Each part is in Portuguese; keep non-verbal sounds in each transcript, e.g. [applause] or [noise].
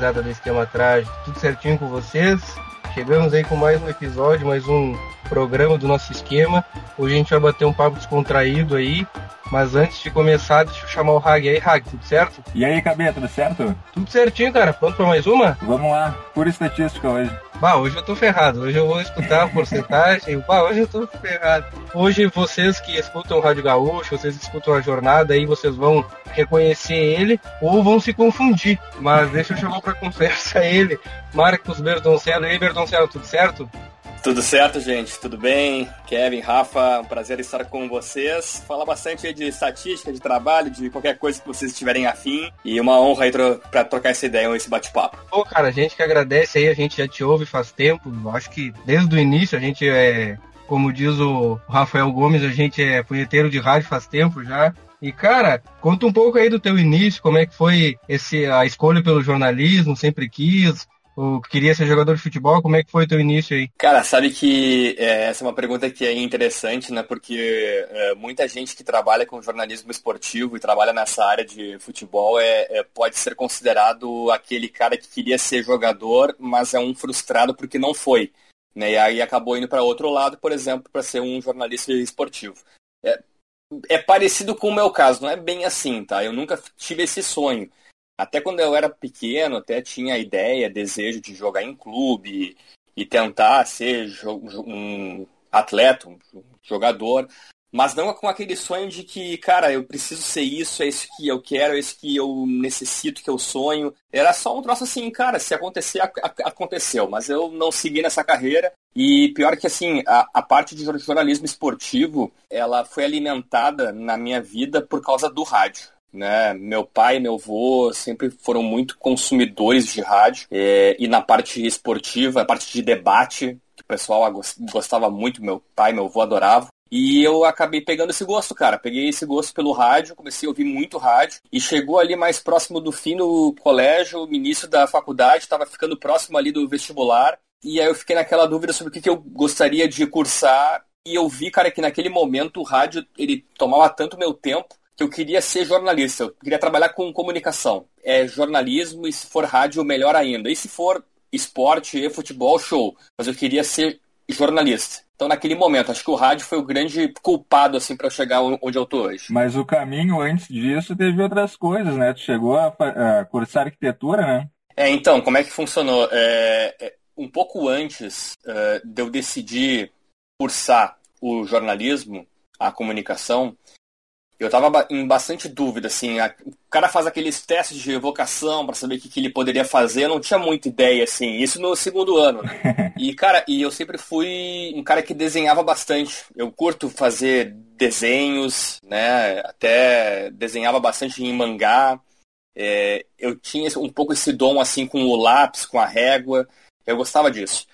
gurizada do Esquema Trágico? Tudo certinho com vocês? Chegamos aí com mais um episódio, mais um programa do nosso esquema. Hoje a gente vai bater um papo descontraído aí. Mas antes de começar, deixa eu chamar o Hag aí, Hag, tudo certo? E aí, Cabê, tudo certo? Tudo certinho, cara. Pronto pra mais uma? Vamos lá, pura estatística hoje. Bah, hoje eu tô ferrado. Hoje eu vou escutar a porcentagem. bah, hoje eu tô ferrado. Hoje vocês que escutam o Rádio Gaúcho, vocês que escutam a jornada aí, vocês vão reconhecer ele ou vão se confundir. Mas deixa eu chamar pra conversa ele, Marcos Bertoncello. E aí, Bertoncello, tudo certo? Tudo certo, gente? Tudo bem? Kevin, Rafa, um prazer estar com vocês. Falar bastante de estatística, de trabalho, de qualquer coisa que vocês estiverem afim. E uma honra aí pra trocar essa ideia, esse bate-papo. Pô, cara, a gente que agradece aí, a gente já te ouve faz tempo. Acho que desde o início a gente é, como diz o Rafael Gomes, a gente é punheteiro de rádio faz tempo já. E, cara, conta um pouco aí do teu início, como é que foi esse, a escolha pelo jornalismo, sempre quis, ou queria ser jogador de futebol? Como é que foi o teu início aí? Cara, sabe que é, essa é uma pergunta que é interessante, né? Porque é, muita gente que trabalha com jornalismo esportivo e trabalha nessa área de futebol é, é, pode ser considerado aquele cara que queria ser jogador, mas é um frustrado porque não foi. Né? E aí acabou indo para outro lado, por exemplo, para ser um jornalista esportivo. É, é parecido com o meu caso, não é bem assim, tá? Eu nunca tive esse sonho. Até quando eu era pequeno, até tinha ideia, desejo de jogar em clube e tentar ser um atleta, um jogador, mas não com aquele sonho de que, cara, eu preciso ser isso, é isso que eu quero, é isso que eu necessito, que eu sonho. Era só um troço assim, cara, se acontecer, aconteceu. Mas eu não segui nessa carreira. E pior que assim, a, a parte de jornalismo esportivo, ela foi alimentada na minha vida por causa do rádio né? Meu pai e meu avô sempre foram muito consumidores de rádio é, e na parte esportiva, a parte de debate, que o pessoal gostava muito, meu pai meu avô adoravam. E eu acabei pegando esse gosto, cara. Peguei esse gosto pelo rádio, comecei a ouvir muito rádio. E chegou ali mais próximo do fim do colégio, início da faculdade, estava ficando próximo ali do vestibular. E aí eu fiquei naquela dúvida sobre o que, que eu gostaria de cursar. E eu vi, cara, que naquele momento o rádio, ele tomava tanto meu tempo que eu queria ser jornalista, eu queria trabalhar com comunicação. É jornalismo e se for rádio, melhor ainda. E se for esporte e futebol, show. Mas eu queria ser jornalista. Então, naquele momento, acho que o rádio foi o grande culpado, assim, para eu chegar onde eu tô hoje. Mas o caminho antes disso teve outras coisas, né? Tu chegou a, a cursar arquitetura, né? É, então, como é que funcionou? É, é, um pouco antes é, de eu decidir cursar o jornalismo, a comunicação, eu tava em bastante dúvida, assim. A, o cara faz aqueles testes de vocação para saber o que, que, ele poderia fazer. Eu não tinha muita ideia, assim. Isso no segundo ano. [laughs] E, cara, e eu sempre fui um cara que desenhava bastante. Eu curto fazer desenhos, né? Até desenhava bastante em mangá. É, eu tinha um pouco esse dom, assim, com o lápis, com a régua. Eu gostava disso.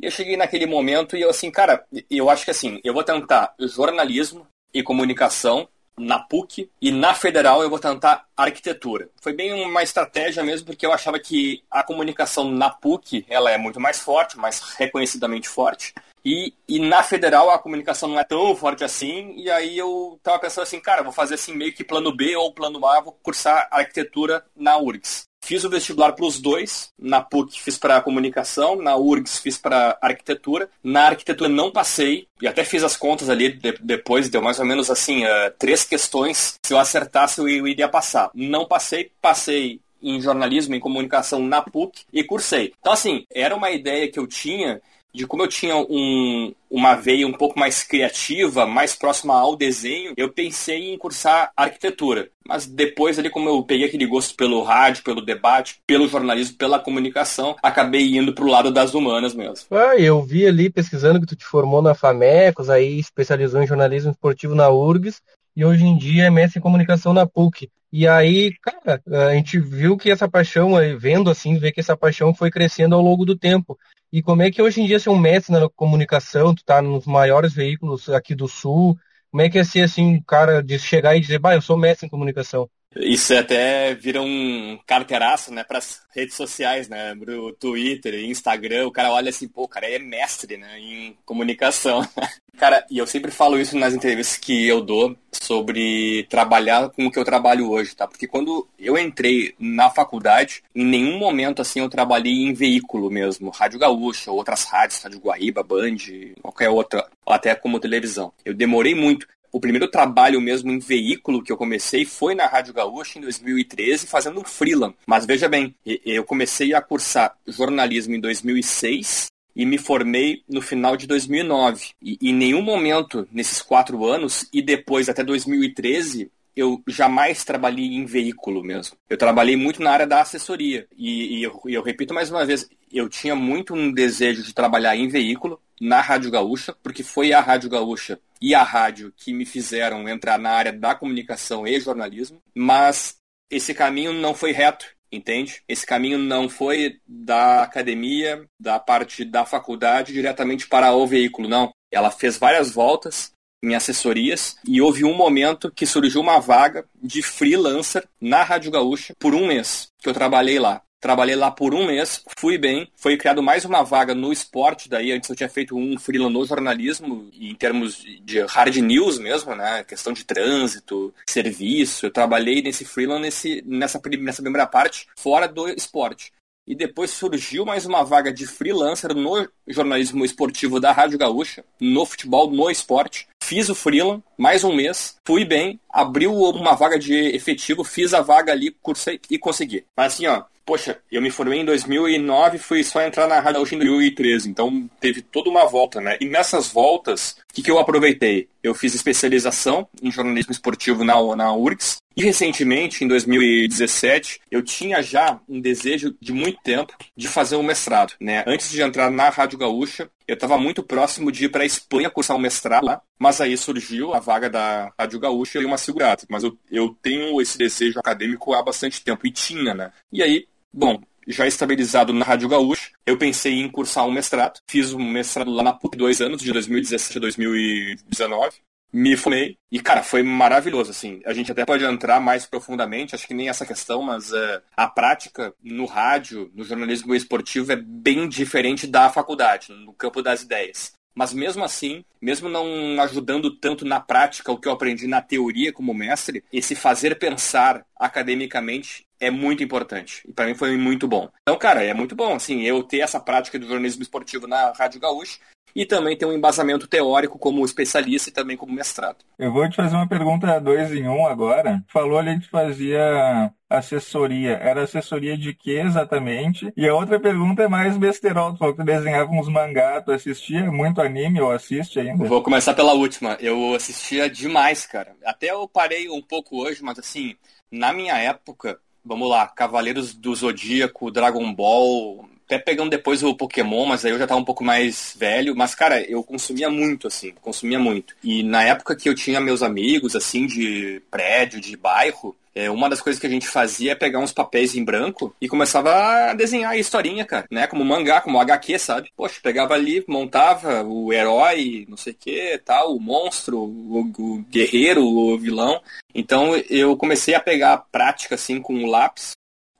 E eu cheguei naquele momento e eu, assim, cara, eu acho que, assim, eu vou tentar jornalismo e comunicação na PUC e na Federal eu vou tentar arquitetura. Foi bem uma estratégia mesmo porque eu achava que a comunicação na PUC ela é muito mais forte, mais reconhecidamente forte. E, e na Federal a comunicação não é tão forte assim, e aí eu tava pensando assim, cara, vou fazer assim meio que plano B ou plano A, vou cursar arquitetura na URGS. Fiz o vestibular para os dois. Na PUC fiz para comunicação, na URGS fiz para arquitetura. Na arquitetura não passei, e até fiz as contas ali de, depois, deu mais ou menos assim, uh, três questões. Se eu acertasse, eu, eu iria passar. Não passei, passei em jornalismo, em comunicação na PUC e cursei. Então, assim, era uma ideia que eu tinha de como eu tinha um, uma veia um pouco mais criativa, mais próxima ao desenho, eu pensei em cursar arquitetura. Mas depois ali, como eu peguei aquele gosto pelo rádio, pelo debate, pelo jornalismo, pela comunicação, acabei indo pro lado das humanas mesmo. Ah, eu vi ali pesquisando que tu te formou na FAMECOS, aí especializou em jornalismo esportivo na URGS, e hoje em dia é mestre em comunicação na PUC. E aí, cara, a gente viu que essa paixão, vendo assim, ver que essa paixão foi crescendo ao longo do tempo. E como é que hoje em dia ser um mestre na comunicação, tu tá nos maiores veículos aqui do Sul, como é que é ser assim, um cara de chegar e dizer, bah, eu sou mestre em comunicação? Isso até vira um carteiraço, né, para as redes sociais, né, pro Twitter, Instagram, o cara olha assim, pô, o cara é mestre, né, em comunicação. [laughs] cara, e eu sempre falo isso nas entrevistas que eu dou sobre trabalhar com o que eu trabalho hoje, tá? Porque quando eu entrei na faculdade, em nenhum momento, assim, eu trabalhei em veículo mesmo, Rádio Gaúcha, outras rádios, Rádio Guaíba, Band, qualquer outra, até como televisão. Eu demorei muito o primeiro trabalho mesmo em veículo que eu comecei foi na Rádio Gaúcha em 2013, fazendo um freelance. Mas veja bem, eu comecei a cursar jornalismo em 2006 e me formei no final de 2009. E em nenhum momento nesses quatro anos e depois até 2013 eu jamais trabalhei em veículo mesmo. Eu trabalhei muito na área da assessoria. E, e eu, eu repito mais uma vez, eu tinha muito um desejo de trabalhar em veículo na Rádio Gaúcha, porque foi a Rádio Gaúcha e a rádio que me fizeram entrar na área da comunicação e jornalismo, mas esse caminho não foi reto, entende? Esse caminho não foi da academia, da parte da faculdade diretamente para o veículo, não. Ela fez várias voltas em assessorias e houve um momento que surgiu uma vaga de freelancer na Rádio Gaúcha por um mês que eu trabalhei lá. Trabalhei lá por um mês, fui bem. Foi criado mais uma vaga no esporte, daí antes eu tinha feito um freela no jornalismo, em termos de hard news mesmo, né? Questão de trânsito, serviço. Eu trabalhei nesse freela nesse, nessa, nessa primeira parte, fora do esporte. E depois surgiu mais uma vaga de freelancer no jornalismo esportivo da Rádio Gaúcha, no futebol, no esporte. Fiz o freela, mais um mês, fui bem, abriu uma vaga de efetivo, fiz a vaga ali, cursei e consegui. Mas assim, ó, poxa, eu me formei em 2009 fui só entrar na Rádio em 2013, então teve toda uma volta, né? E nessas voltas, o que, que eu aproveitei? Eu fiz especialização em jornalismo esportivo na, na URGS, e recentemente, em 2017, eu tinha já um desejo de muito tempo de fazer um mestrado, né? Antes de entrar na Rádio Gaúcha, eu estava muito próximo de ir para a Espanha cursar um mestrado lá, mas aí surgiu a vaga da Rádio Gaúcha e uma segurada. Mas eu, eu tenho esse desejo acadêmico há bastante tempo, e tinha, né? E aí Bom, já estabilizado na Rádio Gaúcha, eu pensei em cursar um mestrado. Fiz um mestrado lá na PUC dois anos, de 2017 a 2019. Me formei e, cara, foi maravilhoso, assim. A gente até pode entrar mais profundamente, acho que nem essa questão, mas uh, a prática no rádio, no jornalismo esportivo, é bem diferente da faculdade, no campo das ideias. Mas mesmo assim, mesmo não ajudando tanto na prática o que eu aprendi na teoria como mestre, esse fazer pensar academicamente é muito importante. E para mim foi muito bom. Então, cara, é muito bom, assim, eu ter essa prática do jornalismo esportivo na Rádio Gaúcha e também ter um embasamento teórico como especialista e também como mestrado. Eu vou te fazer uma pergunta dois em um agora. Falou ali que fazia assessoria. Era assessoria de que exatamente? E a outra pergunta é mais besterol. Tu falou que tu desenhava uns mangá, tu assistia muito anime ou assiste ainda? Vou começar pela última. Eu assistia demais, cara. Até eu parei um pouco hoje, mas assim, na minha época, vamos lá, Cavaleiros do Zodíaco, Dragon Ball, até pegando depois o Pokémon, mas aí eu já tava um pouco mais velho. Mas, cara, eu consumia muito, assim, consumia muito. E na época que eu tinha meus amigos, assim, de prédio, de bairro, é, uma das coisas que a gente fazia é pegar uns papéis em branco e começava a desenhar a historinha, cara, né? Como mangá, como HQ, sabe? Poxa, pegava ali, montava o herói, não sei o que, tal, o monstro, o, o guerreiro, o vilão. Então eu comecei a pegar a prática, assim, com o lápis,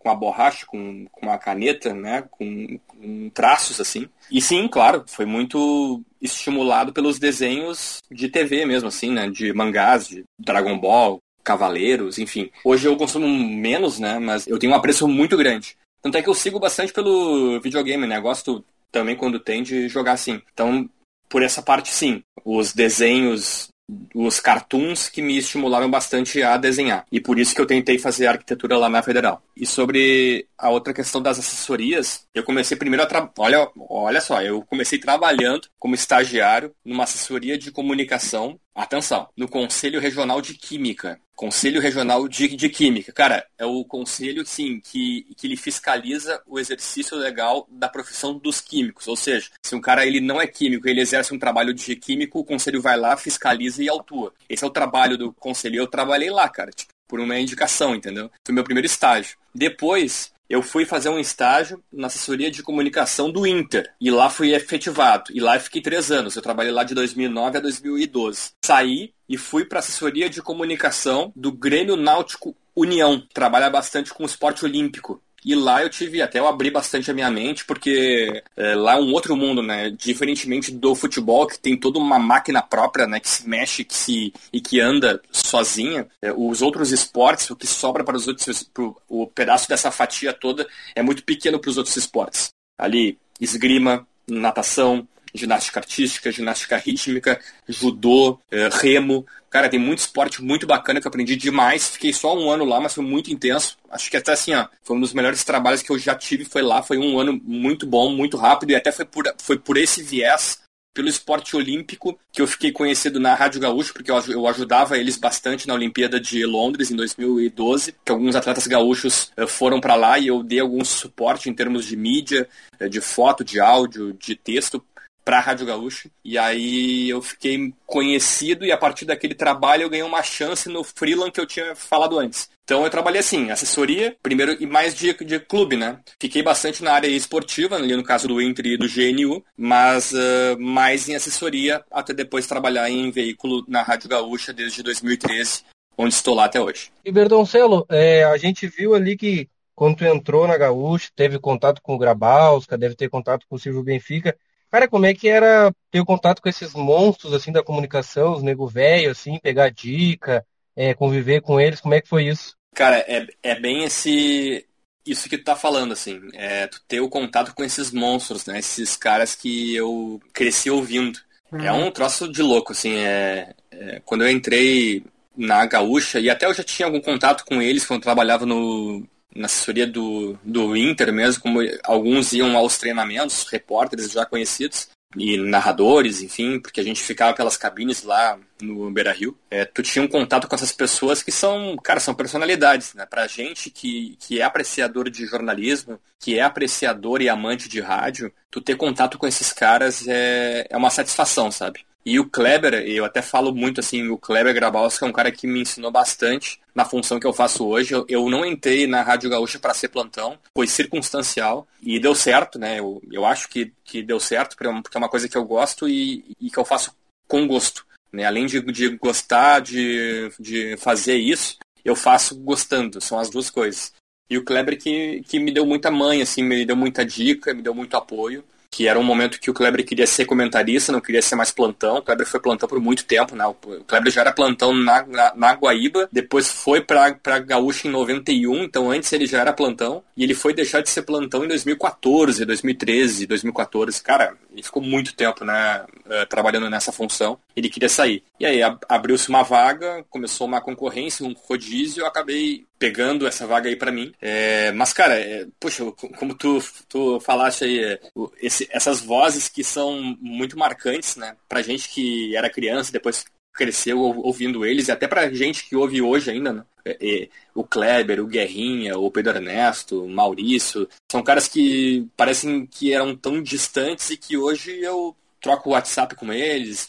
com a borracha, com, com a caneta, né? Com, com traços, assim. E sim, claro, foi muito estimulado pelos desenhos de TV mesmo, assim, né? De mangás, de Dragon Ball, Cavaleiros, enfim. Hoje eu consumo menos, né? Mas eu tenho um apreço muito grande. Tanto é que eu sigo bastante pelo videogame, né? Gosto também quando tem de jogar assim. Então, por essa parte, sim. Os desenhos os cartoons que me estimularam bastante a desenhar. E por isso que eu tentei fazer arquitetura lá na Federal. E sobre a outra questão das assessorias, eu comecei primeiro a tra... olha, olha só, eu comecei trabalhando como estagiário numa assessoria de comunicação Atenção, no Conselho Regional de Química. Conselho Regional de, de Química. Cara, é o conselho, sim, que, que ele fiscaliza o exercício legal da profissão dos químicos. Ou seja, se um cara ele não é químico, ele exerce um trabalho de químico, o conselho vai lá, fiscaliza e autua. Esse é o trabalho do conselho. Eu trabalhei lá, cara, tipo, por uma indicação, entendeu? Foi meu primeiro estágio. Depois, eu fui fazer um estágio na assessoria de comunicação do Inter. E lá fui efetivado. E lá fiquei três anos. Eu trabalhei lá de 2009 a 2012. Saí e fui para assessoria de comunicação do Grêmio Náutico União, trabalha bastante com o esporte olímpico. E lá eu tive, até eu abri bastante a minha mente, porque é, lá é um outro mundo, né? Diferentemente do futebol, que tem toda uma máquina própria, né? Que se mexe que se, e que anda sozinha. É, os outros esportes, o que sobra para os outros, pro, o pedaço dessa fatia toda é muito pequeno para os outros esportes. Ali, esgrima, natação, ginástica artística, ginástica rítmica, judô, é, remo. Cara, tem muito esporte muito bacana que eu aprendi demais. Fiquei só um ano lá, mas foi muito intenso. Acho que até assim, ó, foi um dos melhores trabalhos que eu já tive, foi lá. Foi um ano muito bom, muito rápido, e até foi por, foi por esse viés pelo esporte olímpico, que eu fiquei conhecido na Rádio Gaúcho, porque eu ajudava eles bastante na Olimpíada de Londres em 2012, que alguns atletas gaúchos eh, foram para lá e eu dei algum suporte em termos de mídia, eh, de foto, de áudio, de texto para a Rádio Gaúcho. E aí eu fiquei conhecido e a partir daquele trabalho eu ganhei uma chance no freelance que eu tinha falado antes. Então eu trabalhei assim, assessoria, primeiro e mais de, de clube, né? Fiquei bastante na área esportiva, ali no caso do Inter e do GNU, mas uh, mais em assessoria até depois trabalhar em veículo na Rádio Gaúcha desde 2013, onde estou lá até hoje. E Berdoncelo, é, a gente viu ali que quando tu entrou na Gaúcha, teve contato com o Grabalska, deve ter contato com o Silvio Benfica. Cara, como é que era ter contato com esses monstros assim da comunicação, os nego velho, assim, pegar dica, é, conviver com eles? Como é que foi isso? Cara, é, é bem esse isso que tu tá falando, assim, é tu ter o contato com esses monstros, né? Esses caras que eu cresci ouvindo. Uhum. É um troço de louco, assim, é, é, quando eu entrei na Gaúcha, e até eu já tinha algum contato com eles quando eu trabalhava no, na assessoria do, do Inter mesmo, como alguns iam aos treinamentos, repórteres já conhecidos e narradores, enfim, porque a gente ficava pelas cabines lá no Beira Rio. É, tu tinha um contato com essas pessoas que são, cara, são personalidades, né? Pra gente que, que é apreciador de jornalismo, que é apreciador e amante de rádio, tu ter contato com esses caras é, é uma satisfação, sabe? E o Kleber, eu até falo muito assim, o Kleber Grabowski é um cara que me ensinou bastante na função que eu faço hoje. Eu, eu não entrei na Rádio Gaúcha para ser plantão, foi circunstancial e deu certo, né? Eu, eu acho que, que deu certo, porque é uma coisa que eu gosto e, e que eu faço com gosto. Né? Além de, de gostar de, de fazer isso, eu faço gostando, são as duas coisas. E o Kleber que, que me deu muita mãe, assim, me deu muita dica, me deu muito apoio que era um momento que o Kleber queria ser comentarista, não queria ser mais plantão. O Kleber foi plantão por muito tempo, né? O Kleber já era plantão na, na, na Guaíba, depois foi pra, pra Gaúcha em 91, então antes ele já era plantão, e ele foi deixar de ser plantão em 2014, 2013, 2014. Cara, ele ficou muito tempo, né, eh, trabalhando nessa função. Ele queria sair. E aí abriu-se uma vaga, começou uma concorrência, um rodízio, eu acabei pegando essa vaga aí para mim. É, mas, cara, é, puxa, como tu, tu falaste aí, é, esse, essas vozes que são muito marcantes, né? Pra gente que era criança, depois cresceu ouvindo eles, e até pra gente que ouve hoje ainda, né? É, é, o Kleber, o Guerrinha, o Pedro Ernesto, o Maurício, são caras que parecem que eram tão distantes e que hoje eu troco o WhatsApp com eles,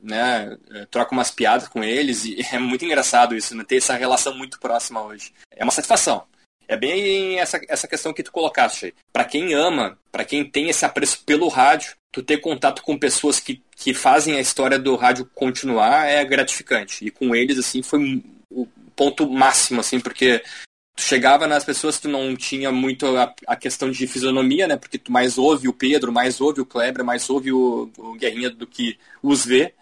né, é, troca umas piadas com eles e [laughs] é muito engraçado isso, né, ter essa relação muito próxima hoje. É uma satisfação. É bem essa, essa questão que tu colocaste. Para quem ama, para quem tem esse apreço pelo rádio, tu ter contato com pessoas que, que fazem a história do rádio continuar é gratificante. E com eles, assim, foi o ponto máximo, assim, porque tu chegava nas pessoas que tu não tinha muito a, a, questão de fisionomia, né? Porque tu mais ouve o Pedro, mais ouve o Kleber, mais ouve o, o Guerrinha do que os vê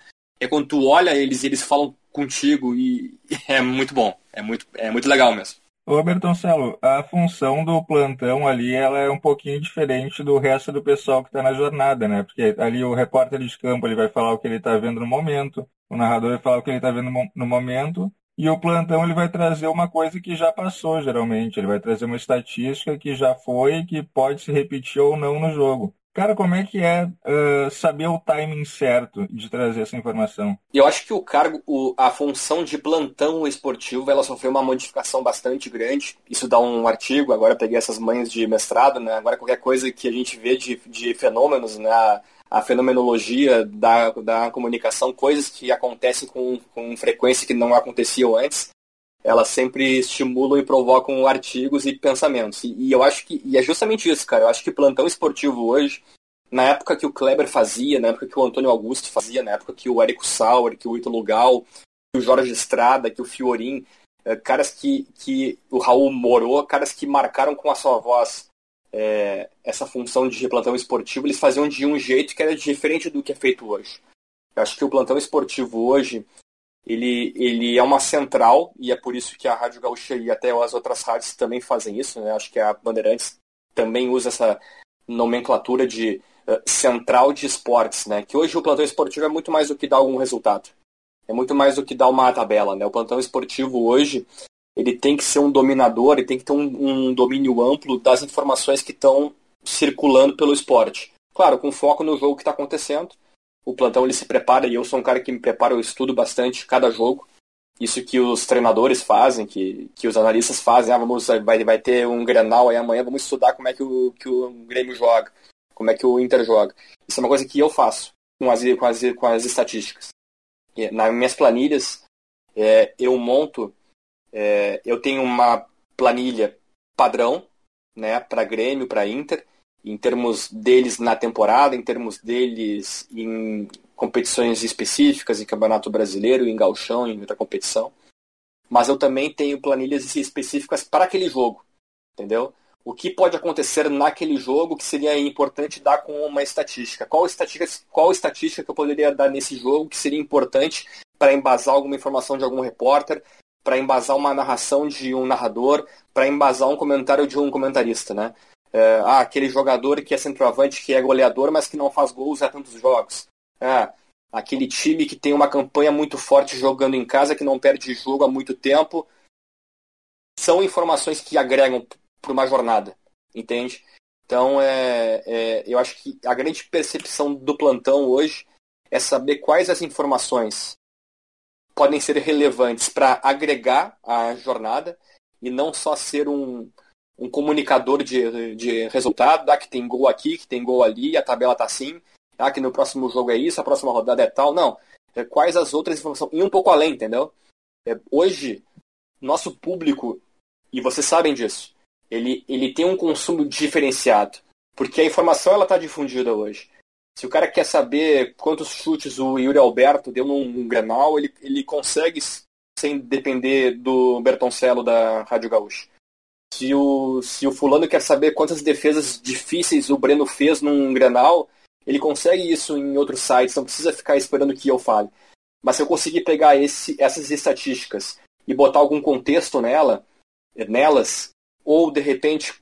é quando tu olha eles e eles falam contigo e [laughs] é muito bom. É muito, é muito legal mesmo. Ô Bertoncelo, a função do plantão ali ela é um pouquinho diferente do resto do pessoal que está na jornada, né? Porque ali o repórter de campo ele vai falar o que ele está vendo no momento, o narrador vai falar o que ele está vendo no momento, e o plantão ele vai trazer uma coisa que já passou geralmente, ele vai trazer uma estatística que já foi que pode se repetir ou não no jogo. Cara, como é que é uh, saber o timing certo de trazer essa informação? Eu acho que o cargo, o, a função de plantão esportivo, ela sofreu uma modificação bastante grande. Isso dá um artigo, agora peguei essas manhas de mestrado, né? Agora qualquer coisa que a gente vê de, de fenômenos, né? A, a fenomenologia da, da comunicação, coisas que acontecem com, com frequência que não aconteciam antes elas sempre estimulam e provocam artigos e pensamentos. E, e, eu acho que e é justamente isso, cara. Eu acho que plantão esportivo hoje, na época que o Kleber fazia, na época que o Antônio Augusto fazia, na época que o Érico Sauer, que o Ítalo Gal, que o Jorge Estrada, que o Fiorin, é, caras que, que o Raul morou, caras que marcaram com a sua voz é, essa função de plantão esportivo, eles faziam de um jeito que era diferente do que é feito hoje. Eu acho que o plantão esportivo hoje, ele, ele é uma central, e é por isso que a Rádio Gaúcha e até as outras rádios também fazem isso, né? Acho que a Bandeirantes também usa essa nomenclatura de uh, central de esportes, né? Que hoje o plantão esportivo é muito mais do que dar algum resultado. É muito mais do que dar uma tabela, né? O plantão esportivo hoje, ele tem que ser um dominador, ele tem que ter um, um domínio amplo das informações que estão circulando pelo esporte. Claro, com foco no jogo que está acontecendo. O plantão ele se prepara, e eu sou um cara que me prepara, eu estudo bastante cada jogo. Isso que os treinadores fazem, que, que os analistas fazem, ah, vamos, vai, vai ter um Grenal aí amanhã, vamos estudar como é que o, que o Grêmio joga, como é que o Inter joga. Isso é uma coisa que eu faço com as, com as, com as estatísticas. nas minhas planilhas, é, eu monto é, eu tenho uma planilha padrão né, para Grêmio, para Inter, em termos deles na temporada, em termos deles em competições específicas, em Campeonato Brasileiro, em Galchão, em outra competição. Mas eu também tenho planilhas específicas para aquele jogo, entendeu? O que pode acontecer naquele jogo que seria importante dar com uma estatística? Qual estatística, qual estatística que eu poderia dar nesse jogo que seria importante para embasar alguma informação de algum repórter, para embasar uma narração de um narrador, para embasar um comentário de um comentarista, né? É, ah, aquele jogador que é centroavante, que é goleador, mas que não faz gols há tantos jogos. É, aquele time que tem uma campanha muito forte jogando em casa, que não perde jogo há muito tempo. São informações que agregam para uma jornada, entende? Então, é, é, eu acho que a grande percepção do plantão hoje é saber quais as informações podem ser relevantes para agregar a jornada e não só ser um, um comunicador de, de resultado, ah, que tem gol aqui, que tem gol ali, a tabela está assim, ah, que no próximo jogo é isso, a próxima rodada é tal. Não. É, quais as outras informações? E um pouco além, entendeu? É, hoje, nosso público, e vocês sabem disso, ele, ele tem um consumo diferenciado. Porque a informação ela está difundida hoje. Se o cara quer saber quantos chutes o Yuri Alberto deu num, num Grenal, ele, ele consegue sem depender do Bertoncello da Rádio Gaúcha. Se o, se o fulano quer saber quantas defesas difíceis o Breno fez num Grenal, ele consegue isso em outros sites, não precisa ficar esperando que eu fale. Mas se eu conseguir pegar esse, essas estatísticas e botar algum contexto nela, nelas, ou de repente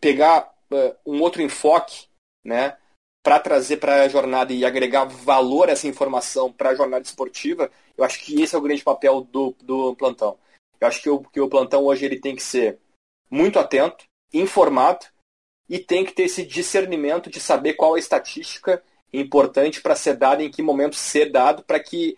pegar uh, um outro enfoque, né? para trazer para a jornada e agregar valor a essa informação para a jornada esportiva, eu acho que esse é o grande papel do, do plantão. Eu acho que o, que o plantão hoje ele tem que ser muito atento, informado e tem que ter esse discernimento de saber qual a estatística importante para ser dada em que momento ser dado para que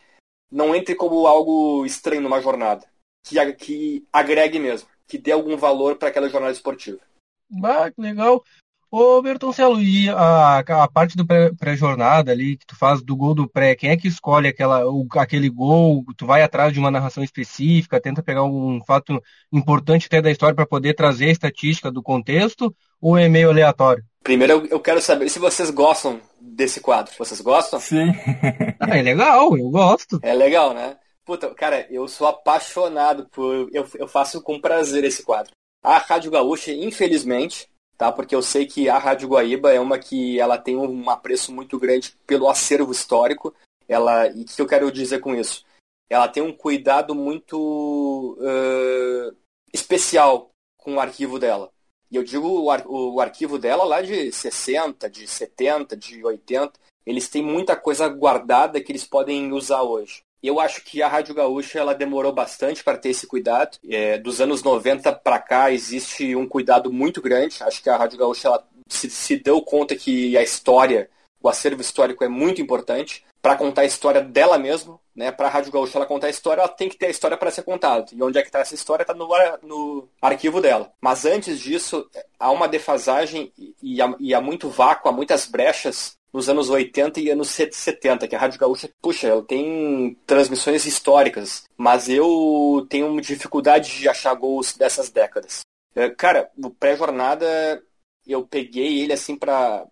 não entre como algo estranho numa jornada, que, que agregue mesmo, que dê algum valor para aquela jornada esportiva. Bah, que legal. Ô, Bertoncelo, e a, a parte do pré-jornada ali, que tu faz do gol do pré, quem é que escolhe aquela, o, aquele gol? Tu vai atrás de uma narração específica, tenta pegar um fato importante até da história para poder trazer a estatística do contexto, ou é meio aleatório? Primeiro eu, eu quero saber se vocês gostam desse quadro. Vocês gostam? Sim. [laughs] ah, é legal, eu gosto. É legal, né? Puta, cara, eu sou apaixonado por. Eu, eu faço com prazer esse quadro. A Rádio Gaúcha, infelizmente, tá? Porque eu sei que a Rádio Guaíba é uma que ela tem um apreço muito grande pelo acervo histórico. Ela, e o que eu quero dizer com isso? Ela tem um cuidado muito uh, especial com o arquivo dela. E eu digo o, ar, o arquivo dela lá de 60, de 70, de 80. Eles têm muita coisa guardada que eles podem usar hoje. Eu acho que a Rádio Gaúcha ela demorou bastante para ter esse cuidado. É, dos anos 90 para cá existe um cuidado muito grande. Acho que a Rádio Gaúcha ela se, se deu conta que a história, o acervo histórico é muito importante para contar a história dela mesma. Né? Para a Rádio Gaúcha ela contar a história, ela tem que ter a história para ser contada. E onde é que está essa história? Está no, no, arquivo dela. Mas antes disso, há uma defasagem e há, e há muito vácuo, há muitas brechas nos anos 80 e anos 70, que a Rádio Gaúcha, puxa, ela tem transmissões históricas, mas eu tenho dificuldade de achar gols dessas décadas. É, cara, o pré-jornada, eu peguei ele assim para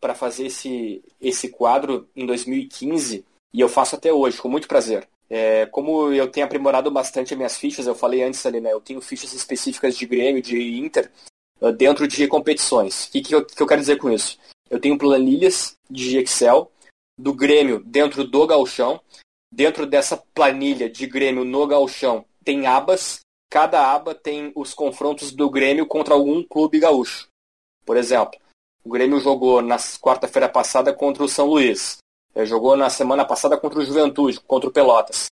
para fazer esse, esse quadro em 2015 e eu faço até hoje, com muito prazer. É, como eu tenho aprimorado bastante as minhas fichas, eu falei antes ali, né? Eu tenho fichas específicas de Grêmio, de Inter, uh, dentro de competições. O que, que, eu, que eu quero dizer com isso? Eu tenho planilhas de Excel do Grêmio dentro do galchão. Dentro dessa planilha de Grêmio no galchão tem abas. Cada aba tem os confrontos do Grêmio contra algum clube gaúcho. Por exemplo, o Grêmio jogou na quarta-feira passada contra o São Luís. É, jogou na semana passada contra o Juventude, contra o Pelotas.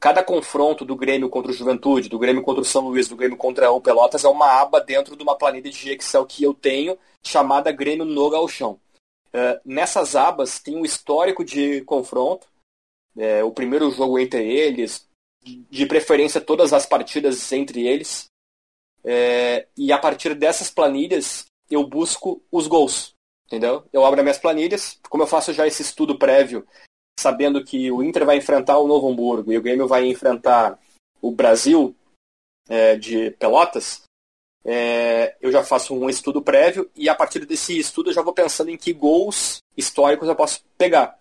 Cada confronto do Grêmio contra o Juventude, do Grêmio contra o São Luís, do Grêmio contra o Pelotas é uma aba dentro de uma planilha de Excel que eu tenho chamada Grêmio no Galchão. Uh, nessas abas tem um histórico de confronto, é, o primeiro jogo entre eles, de preferência todas as partidas entre eles. É, e a partir dessas planilhas eu busco os gols, entendeu? Eu abro minhas planilhas, como eu faço já esse estudo prévio, sabendo que o Inter vai enfrentar o Novo Hamburgo e o Grêmio vai enfrentar o Brasil é, de Pelotas, é, eu já faço um estudo prévio e a partir desse estudo eu já vou pensando em que gols históricos eu posso pegar.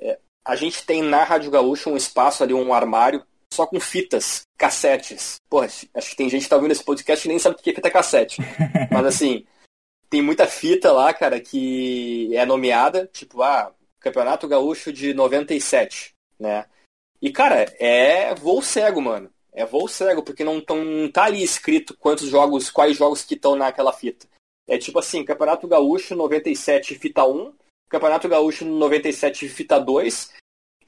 É, a gente tem na Rádio Gaúcha um espaço ali, um armário, só com fitas, cassetes. Pô, acho que tem gente que tá ouvindo esse podcast e nem sabe o que é fita cassete. [laughs] Mas assim, tem muita fita lá, cara, que é nomeada, tipo, ah, Campeonato Gaúcho de 97, né? E, cara, é voo cego, mano. É voo cego, porque não, tão, não tá ali escrito quantos jogos, quais jogos que estão naquela fita. É tipo assim, Campeonato Gaúcho 97 fita 1, Campeonato Gaúcho 97 fita 2.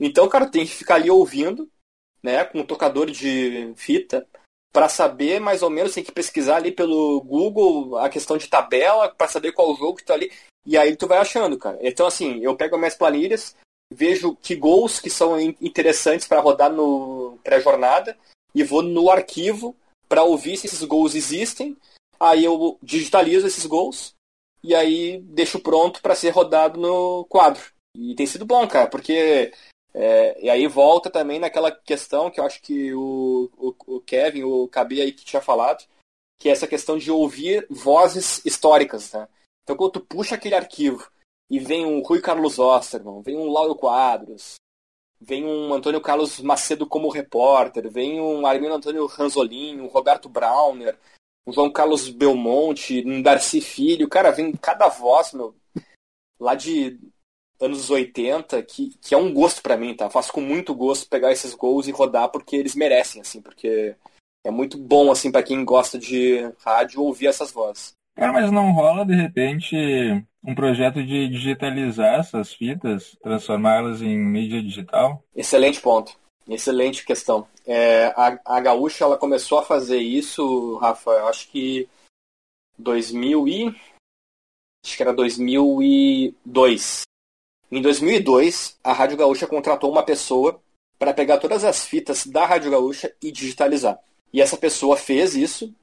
Então, cara, tem que ficar ali ouvindo, né, com o tocador de fita, para saber mais ou menos, tem que pesquisar ali pelo Google a questão de tabela, para saber qual jogo que tá ali. E aí tu vai achando, cara. Então, assim, eu pego minhas planilhas, vejo que gols que são interessantes para rodar no pré-jornada e vou no arquivo para ouvir se esses gols existem. Aí eu digitalizo esses gols e aí deixo pronto para ser rodado no quadro. E tem sido bom, cara, porque é, e aí volta também naquela questão que eu acho que o, o, o Kevin, o Cabi aí que tinha falado, que é essa questão de ouvir vozes históricas, né? Então quando tu puxa aquele arquivo e vem um Rui Carlos Osterman, vem um Lauro Quadros, vem um Antônio Carlos Macedo como repórter, vem um Armindo Antônio Ranzolin, um Roberto Brauner, um João Carlos Belmonte, um Darcy Filho, cara, vem cada voz, meu, lá de anos 80, que, que é um gosto para mim, tá? Eu faço com muito gosto pegar esses gols e rodar porque eles merecem, assim, porque é muito bom, assim, para quem gosta de rádio ouvir essas vozes. Cara, mas não rola, de repente, um projeto de digitalizar essas fitas, transformá-las em mídia digital? Excelente ponto. Excelente questão. É, a, a Gaúcha ela começou a fazer isso, Rafa, eu acho que 2000 e acho que era 2002. Em 2002, a Rádio Gaúcha contratou uma pessoa para pegar todas as fitas da Rádio Gaúcha e digitalizar. E essa pessoa fez isso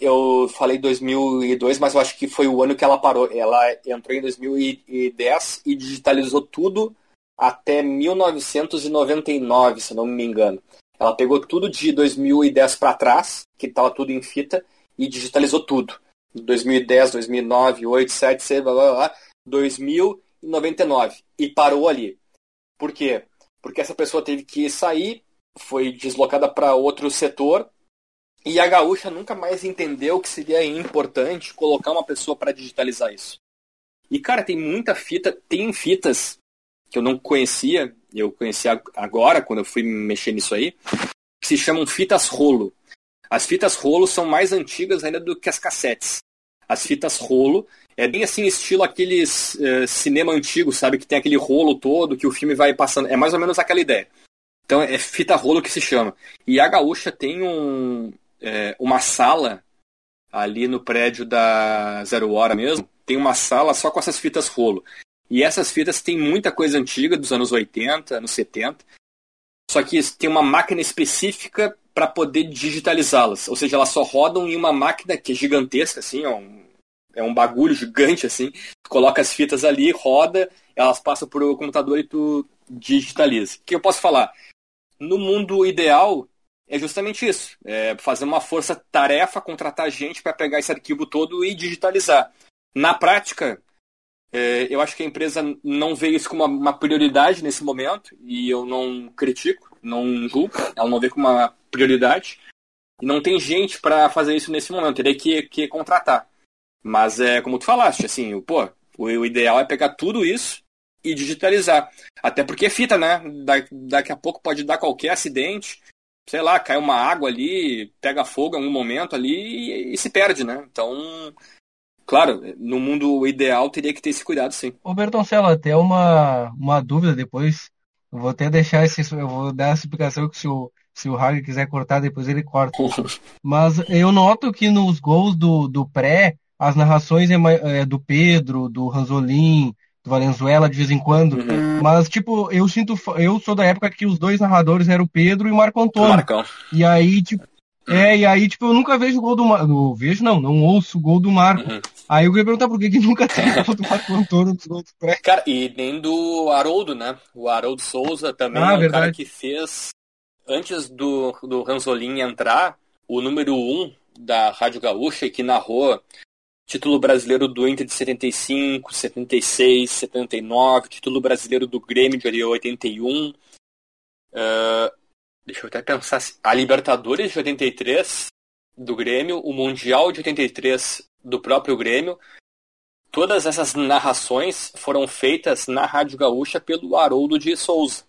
eu falei 2002, mas eu acho que foi o ano que ela parou. Ela entrou em 2010 e digitalizou tudo até 1999, se não me engano. Ela pegou tudo de 2010 para trás, que estava tudo em fita, e digitalizou tudo. 2010, 2009, 8, 7, 6, blá, blá, blá, 2099. E parou ali. Por quê? Porque essa pessoa teve que sair, foi deslocada para outro setor, e a Gaúcha nunca mais entendeu que seria importante colocar uma pessoa para digitalizar isso. E, cara, tem muita fita, tem fitas que eu não conhecia, eu conheci agora, quando eu fui mexer nisso aí, que se chamam fitas rolo. As fitas rolo são mais antigas ainda do que as cassetes. As fitas rolo é bem assim, estilo aqueles uh, cinema antigo, sabe? Que tem aquele rolo todo, que o filme vai passando. É mais ou menos aquela ideia. Então é fita rolo que se chama. E a Gaúcha tem um, é, uma sala ali no prédio da Zero Hora mesmo. Tem uma sala só com essas fitas rolo. E essas fitas tem muita coisa antiga, dos anos 80, anos 70. Só que tem uma máquina específica para poder digitalizá-las. Ou seja, elas só rodam em uma máquina que é gigantesca, assim, é um, é um bagulho gigante, assim. Tu coloca as fitas ali, roda, elas passam por o computador e tu digitaliza. O que eu posso falar? No mundo ideal, é justamente isso. É fazer uma força-tarefa, contratar gente para pegar esse arquivo todo e digitalizar. Na prática, é, eu acho que a empresa não vê isso como uma, prioridade nesse momento, e eu não critico. não julgo, ela não vê como uma prioridade. E não tem gente para fazer isso nesse momento, teria que, que contratar. Mas é como tu falaste, assim, pô, o, o ideal é pegar tudo isso e digitalizar. Até porque é fita, né? Da, daqui a pouco pode dar qualquer acidente, sei lá, cai uma água ali, pega fogo em algum momento ali e, e se perde, né? Então, claro, no mundo ideal teria que ter esse cuidado, sim. Ô Bertoncelo, até uma, uma dúvida depois. Eu vou até deixar esse. Eu vou dar essa explicação que se o, se o Hag quiser cortar, depois ele corta. [laughs] Mas eu noto que nos gols do, do pré, as narrações é, é do Pedro, do Ranzolin, do Valenzuela de vez em quando. Uhum. Mas, tipo, eu sinto. Eu sou da época que os dois narradores eram o Pedro e o Marco Antônio. Marcão. E aí, tipo. É, e aí, tipo, eu nunca vejo o gol do Marco. Vejo, não, não ouço o gol do Marco. Uhum. Aí eu queria perguntar por que, que nunca tem [laughs] o gol do Marco Antônio nos gols do pré. Cara, e nem do Haroldo, né? O Haroldo Souza também ah, é um verdade. cara que fez, antes do, do Ranzolin entrar, o número 1 um da Rádio Gaúcha que narrou título brasileiro do Inter de 75, 76, 79, título brasileiro do Grêmio de 81. Uh, deixa eu até pensar. A Libertadores de 83 do Grêmio, o Mundial de 83 do próprio Grêmio. Todas essas narrações foram feitas na Rádio Gaúcha pelo Haroldo de Souza.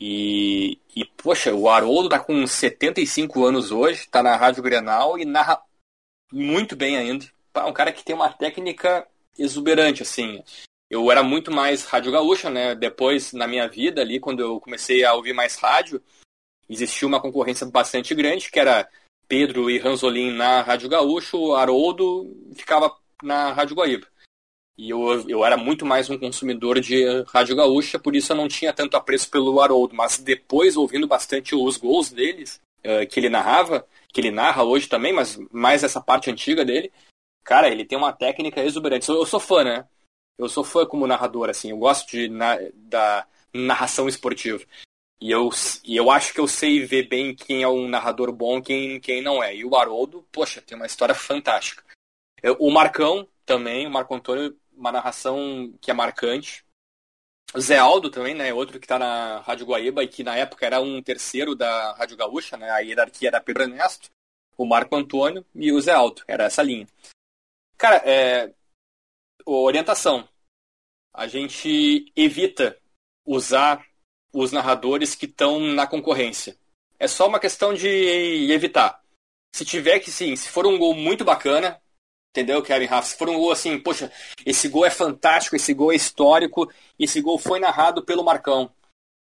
E, e poxa, o Haroldo tá com 75 anos hoje, tá na Rádio Grenal e narra muito bem ainda um cara que tem uma técnica exuberante, assim. Eu era muito mais rádio gaúcha, né? Depois, na minha vida ali, quando eu comecei a ouvir mais rádio, existia uma concorrência bastante grande, que era Pedro e Ranzolin na Rádio Gaúcho, Haroldo ficava na Rádio Guaíba. E eu, eu era muito mais um consumidor de Rádio Gaúcha, por isso eu não tinha tanto apreço pelo Haroldo. Mas depois, ouvindo bastante os gols deles, uh, que ele narrava, que ele narra hoje também, mas mais essa parte antiga dele, Cara, ele tem uma técnica exuberante. Eu sou fã, né? Eu sou fã como narrador, assim. Eu gosto de, na, da narração esportiva. E eu, e eu acho que eu sei ver bem quem é um narrador bom quem quem não é. E o Haroldo, poxa, tem uma história fantástica. O Marcão também, o Marco Antônio, uma narração que é marcante. O Zé Aldo também, né? Outro que está na Rádio Guaíba e que na época era um terceiro da Rádio Gaúcha, né? A hierarquia era Pedro Ernesto, o Marco Antônio e o Zé Aldo. Era essa linha. Cara, é... orientação. A gente evita usar os narradores que estão na concorrência. É só uma questão de evitar. Se tiver que sim, se for um gol muito bacana, entendeu, Kevin Rafa? Se for um gol assim, poxa, esse gol é fantástico, esse gol é histórico, esse gol foi narrado pelo Marcão,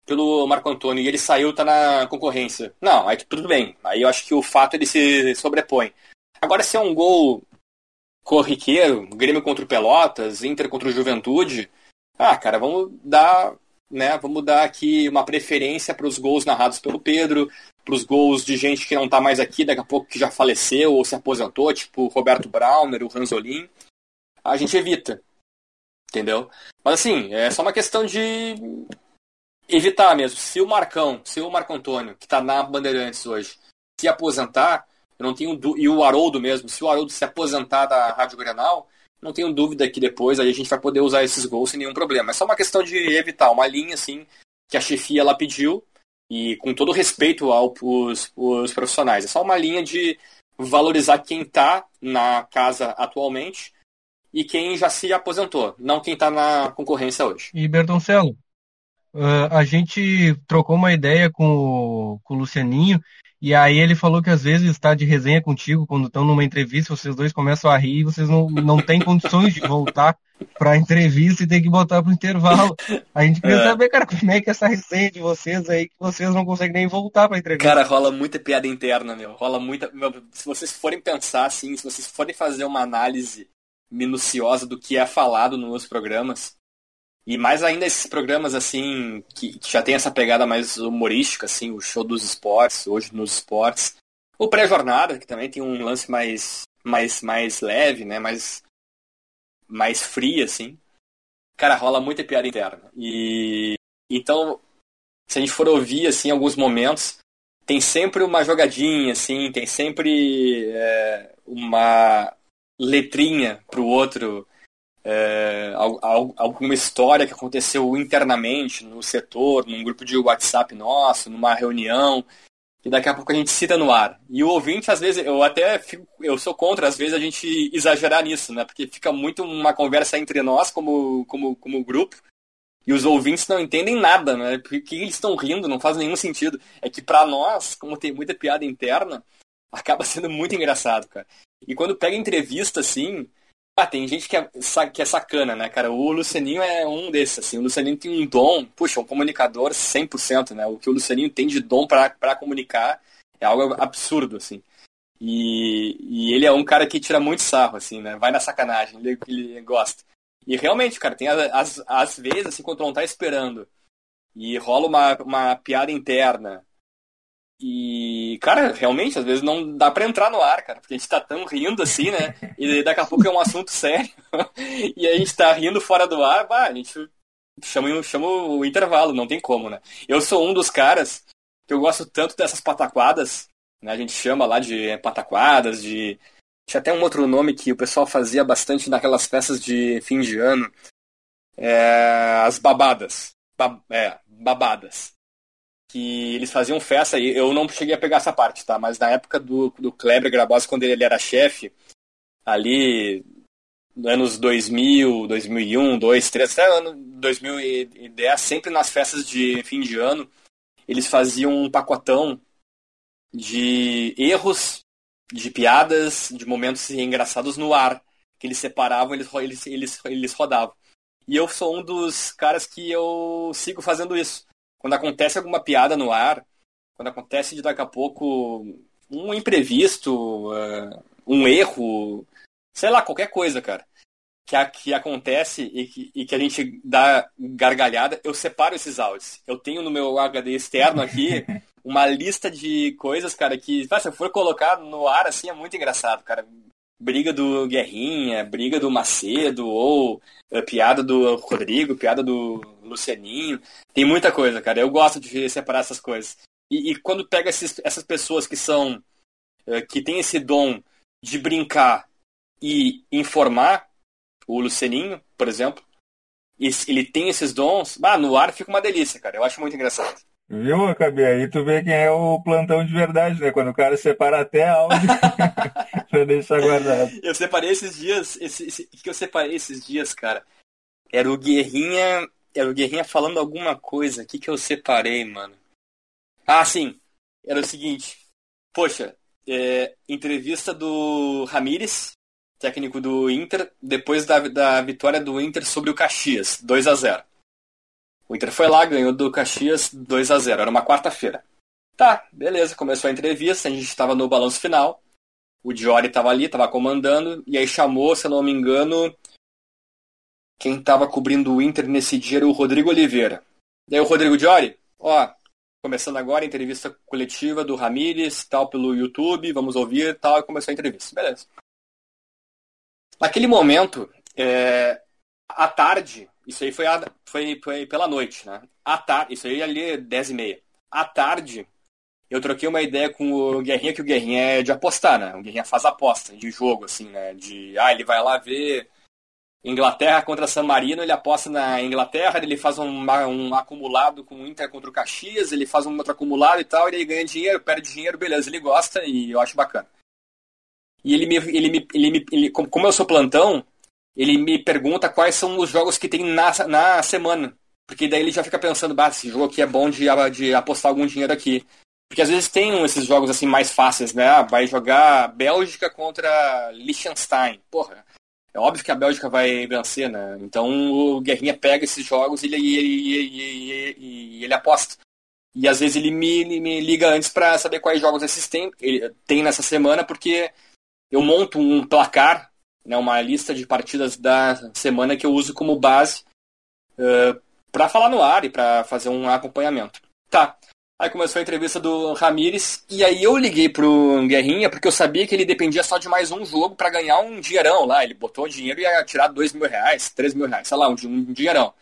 pelo Marco Antônio, e ele saiu, tá na concorrência. Não, aí tudo bem. Aí eu acho que o fato ele se sobrepõe. Agora, se é um gol corriqueiro, Grêmio contra o Pelotas, Inter contra o Juventude. Ah, cara, vamos dar, né, vamos dar aqui uma preferência para os gols narrados pelo Pedro, para os gols de gente que não está mais aqui, daqui a pouco que já faleceu ou se aposentou, tipo Roberto Brauner, o Ranzolin. A gente evita. Entendeu? Mas assim, é só uma questão de evitar mesmo. Se o Marcão, se o Marco Antônio, que está na Bandeirantes hoje, se aposentar, eu não tenho e o Haroldo mesmo, se o Haroldo se aposentar da Rádio Grenal, não tenho dúvida que depois aí a gente vai poder usar esses gols sem nenhum problema. É só uma questão de evitar uma linha assim que a chefia ela pediu e com todo respeito aos, aos profissionais. É só uma linha de valorizar quem está na casa atualmente e quem já se aposentou, não quem está na concorrência hoje. E Bertoncelo, uh, a gente trocou uma ideia com com o Lucianinho e aí ele falou que às vezes está de resenha contigo, quando estão numa entrevista, vocês dois começam a rir e vocês não, não têm condições de voltar para a entrevista e tem que botar para o intervalo. A gente queria é. saber, cara, como é que é essa resenha de vocês aí, que vocês não conseguem nem voltar para a entrevista. Cara, rola muita piada interna, meu. Rola muita. Meu, se vocês forem pensar assim, se vocês forem fazer uma análise minuciosa do que é falado nos programas, e mais ainda esses programas assim que, que, já tem essa pegada mais humorística, assim, o show dos esportes, hoje nos esportes. O pré-jornada, que também tem um lance mais mais mais leve, né, mais mais frio assim. Cara, rola muita piada interna. E então, se a gente for ouvir assim alguns momentos, tem sempre uma jogadinha assim, tem sempre é, uma letrinha pro outro é, alguma história que aconteceu internamente no setor, num grupo de WhatsApp nosso, numa reunião, que daqui a pouco a gente cita no ar. E o ouvinte, às vezes, eu até fico, eu sou contra, às vezes, a gente exagerar nisso, né? Porque fica muito uma conversa entre nós como, como, como grupo, e os ouvintes não entendem nada, né? Porque eles estão rindo, não faz nenhum sentido. É que para nós, como tem muita piada interna, [laughs] acaba sendo muito engraçado, cara. E quando pega entrevista, assim, ah, tem gente que é, que é sacana, né, cara? O Lucianinho é um desses, assim. O Lucianinho tem um dom, puxa, um comunicador 100%, né? O que o Lucianinho tem de dom para comunicar é algo absurdo, assim. E, e ele é um cara que tira muito sarro, assim, né? Vai na sacanagem, ele, ele gosta. E realmente, cara, tem as, as vezes, assim, quando não tá esperando e rola uma, uma piada interna e, cara, realmente, às vezes não dá para entrar no ar, cara, porque a gente tá tão rindo assim, né? [laughs] E daqui a pouco é um assunto sério. [laughs] e a gente tá rindo fora do ar, bah, a gente chama, chama o intervalo, não tem como, né? Eu sou um dos caras que eu gosto tanto dessas pataquadas, né? A gente chama lá de pataquadas, de. Tinha até um outro nome que o pessoal fazia bastante naquelas festas de fim de ano. É... As babadas. Ba... É, babadas que eles faziam festa, e eu não cheguei a pegar essa parte, tá? Mas na época do, do Kleber Grabowski, quando ele era chefe, ali nos anos 2000, 2001, 2002, 2003, até ano 2010, sempre nas festas de fim de ano, eles faziam um pacotão de erros, de piadas, de momentos engraçados no ar, que eles separavam, eles, eles, eles, eles rodavam. E eu sou um dos caras que eu sigo fazendo isso quando acontece alguma piada no ar, quando acontece de daqui a pouco um imprevisto, uh, um erro, sei lá, qualquer coisa, cara, que, a, que acontece e que, e que, a gente dá gargalhada, eu separo esses áudios. Eu tenho no meu HD externo aqui [laughs] uma lista de coisas, cara, que se eu for colocar no ar assim é muito engraçado, cara briga do Guerrinha, briga do Macedo, ou uh, piada do Rodrigo, piada do Lucianinho. Tem muita coisa, cara. Eu gosto de separar essas coisas. E, e quando pega esses, essas pessoas que são. Uh, que tem esse dom de brincar e informar, o Lucianinho, por exemplo, ele tem esses dons, ah, no ar fica uma delícia, cara. Eu acho muito engraçado. Viu, Acabei? Aí tu vê quem é o plantão de verdade, né? Quando o cara separa até áudio [laughs] [laughs] pra deixar guardado. Eu separei esses dias, esse, esse, o que eu separei esses dias, cara? Era o Guerrinha, era o Guerrinha falando alguma coisa. O que que eu separei, mano? Ah, sim. Era o seguinte. Poxa, é, entrevista do Ramires, técnico do Inter, depois da, da vitória do Inter sobre o Caxias, 2 a 0 o Inter foi lá, ganhou do Caxias 2 a 0 Era uma quarta-feira. Tá, beleza, começou a entrevista, a gente estava no balanço final. O Diori estava ali, estava comandando, e aí chamou, se eu não me engano, quem estava cobrindo o Inter nesse dia era o Rodrigo Oliveira. Daí o Rodrigo Diori, ó, começando agora a entrevista coletiva do Ramires, tal, pelo YouTube, vamos ouvir, tal, e começou a entrevista. Beleza. Naquele momento, é, à tarde, isso aí foi, a, foi, foi pela noite, né? À tarde, isso aí ali 10 e meia. À tarde, eu troquei uma ideia com o Guerrinha, que o Guerrinha é de apostar, né? O Guerrinha faz aposta de jogo, assim, né? De, ah, ele vai lá ver Inglaterra contra San Marino, ele aposta na Inglaterra, ele faz um, um acumulado com o Inter contra o Caxias, ele faz um outro acumulado e tal, ele ganha dinheiro, perde dinheiro, beleza, ele gosta e eu acho bacana. E ele me, ele me, ele me, ele, como eu sou plantão, ele me pergunta quais são os jogos que tem na, na semana. Porque daí ele já fica pensando, bah, esse jogo aqui é bom de, de apostar algum dinheiro aqui. Porque às vezes tem esses jogos assim mais fáceis, né? Ah, vai jogar Bélgica contra Liechtenstein. Porra, é óbvio que a Bélgica vai vencer, né? Então o Guerrinha pega esses jogos e ele, e, e, e, ele aposta. E às vezes ele me, me liga antes para saber quais jogos esses tem, tem nessa semana, porque eu monto um placar né, uma lista de partidas da semana que eu uso como base uh, para falar no ar e para fazer um acompanhamento. Tá. Aí começou a entrevista do Ramires e aí eu liguei pro Guerrinha porque eu sabia que ele dependia só de mais um jogo para ganhar um dinheirão lá. Ele botou dinheiro e ia tirar dois mil reais, três mil reais, sei lá, um, um dinheirão.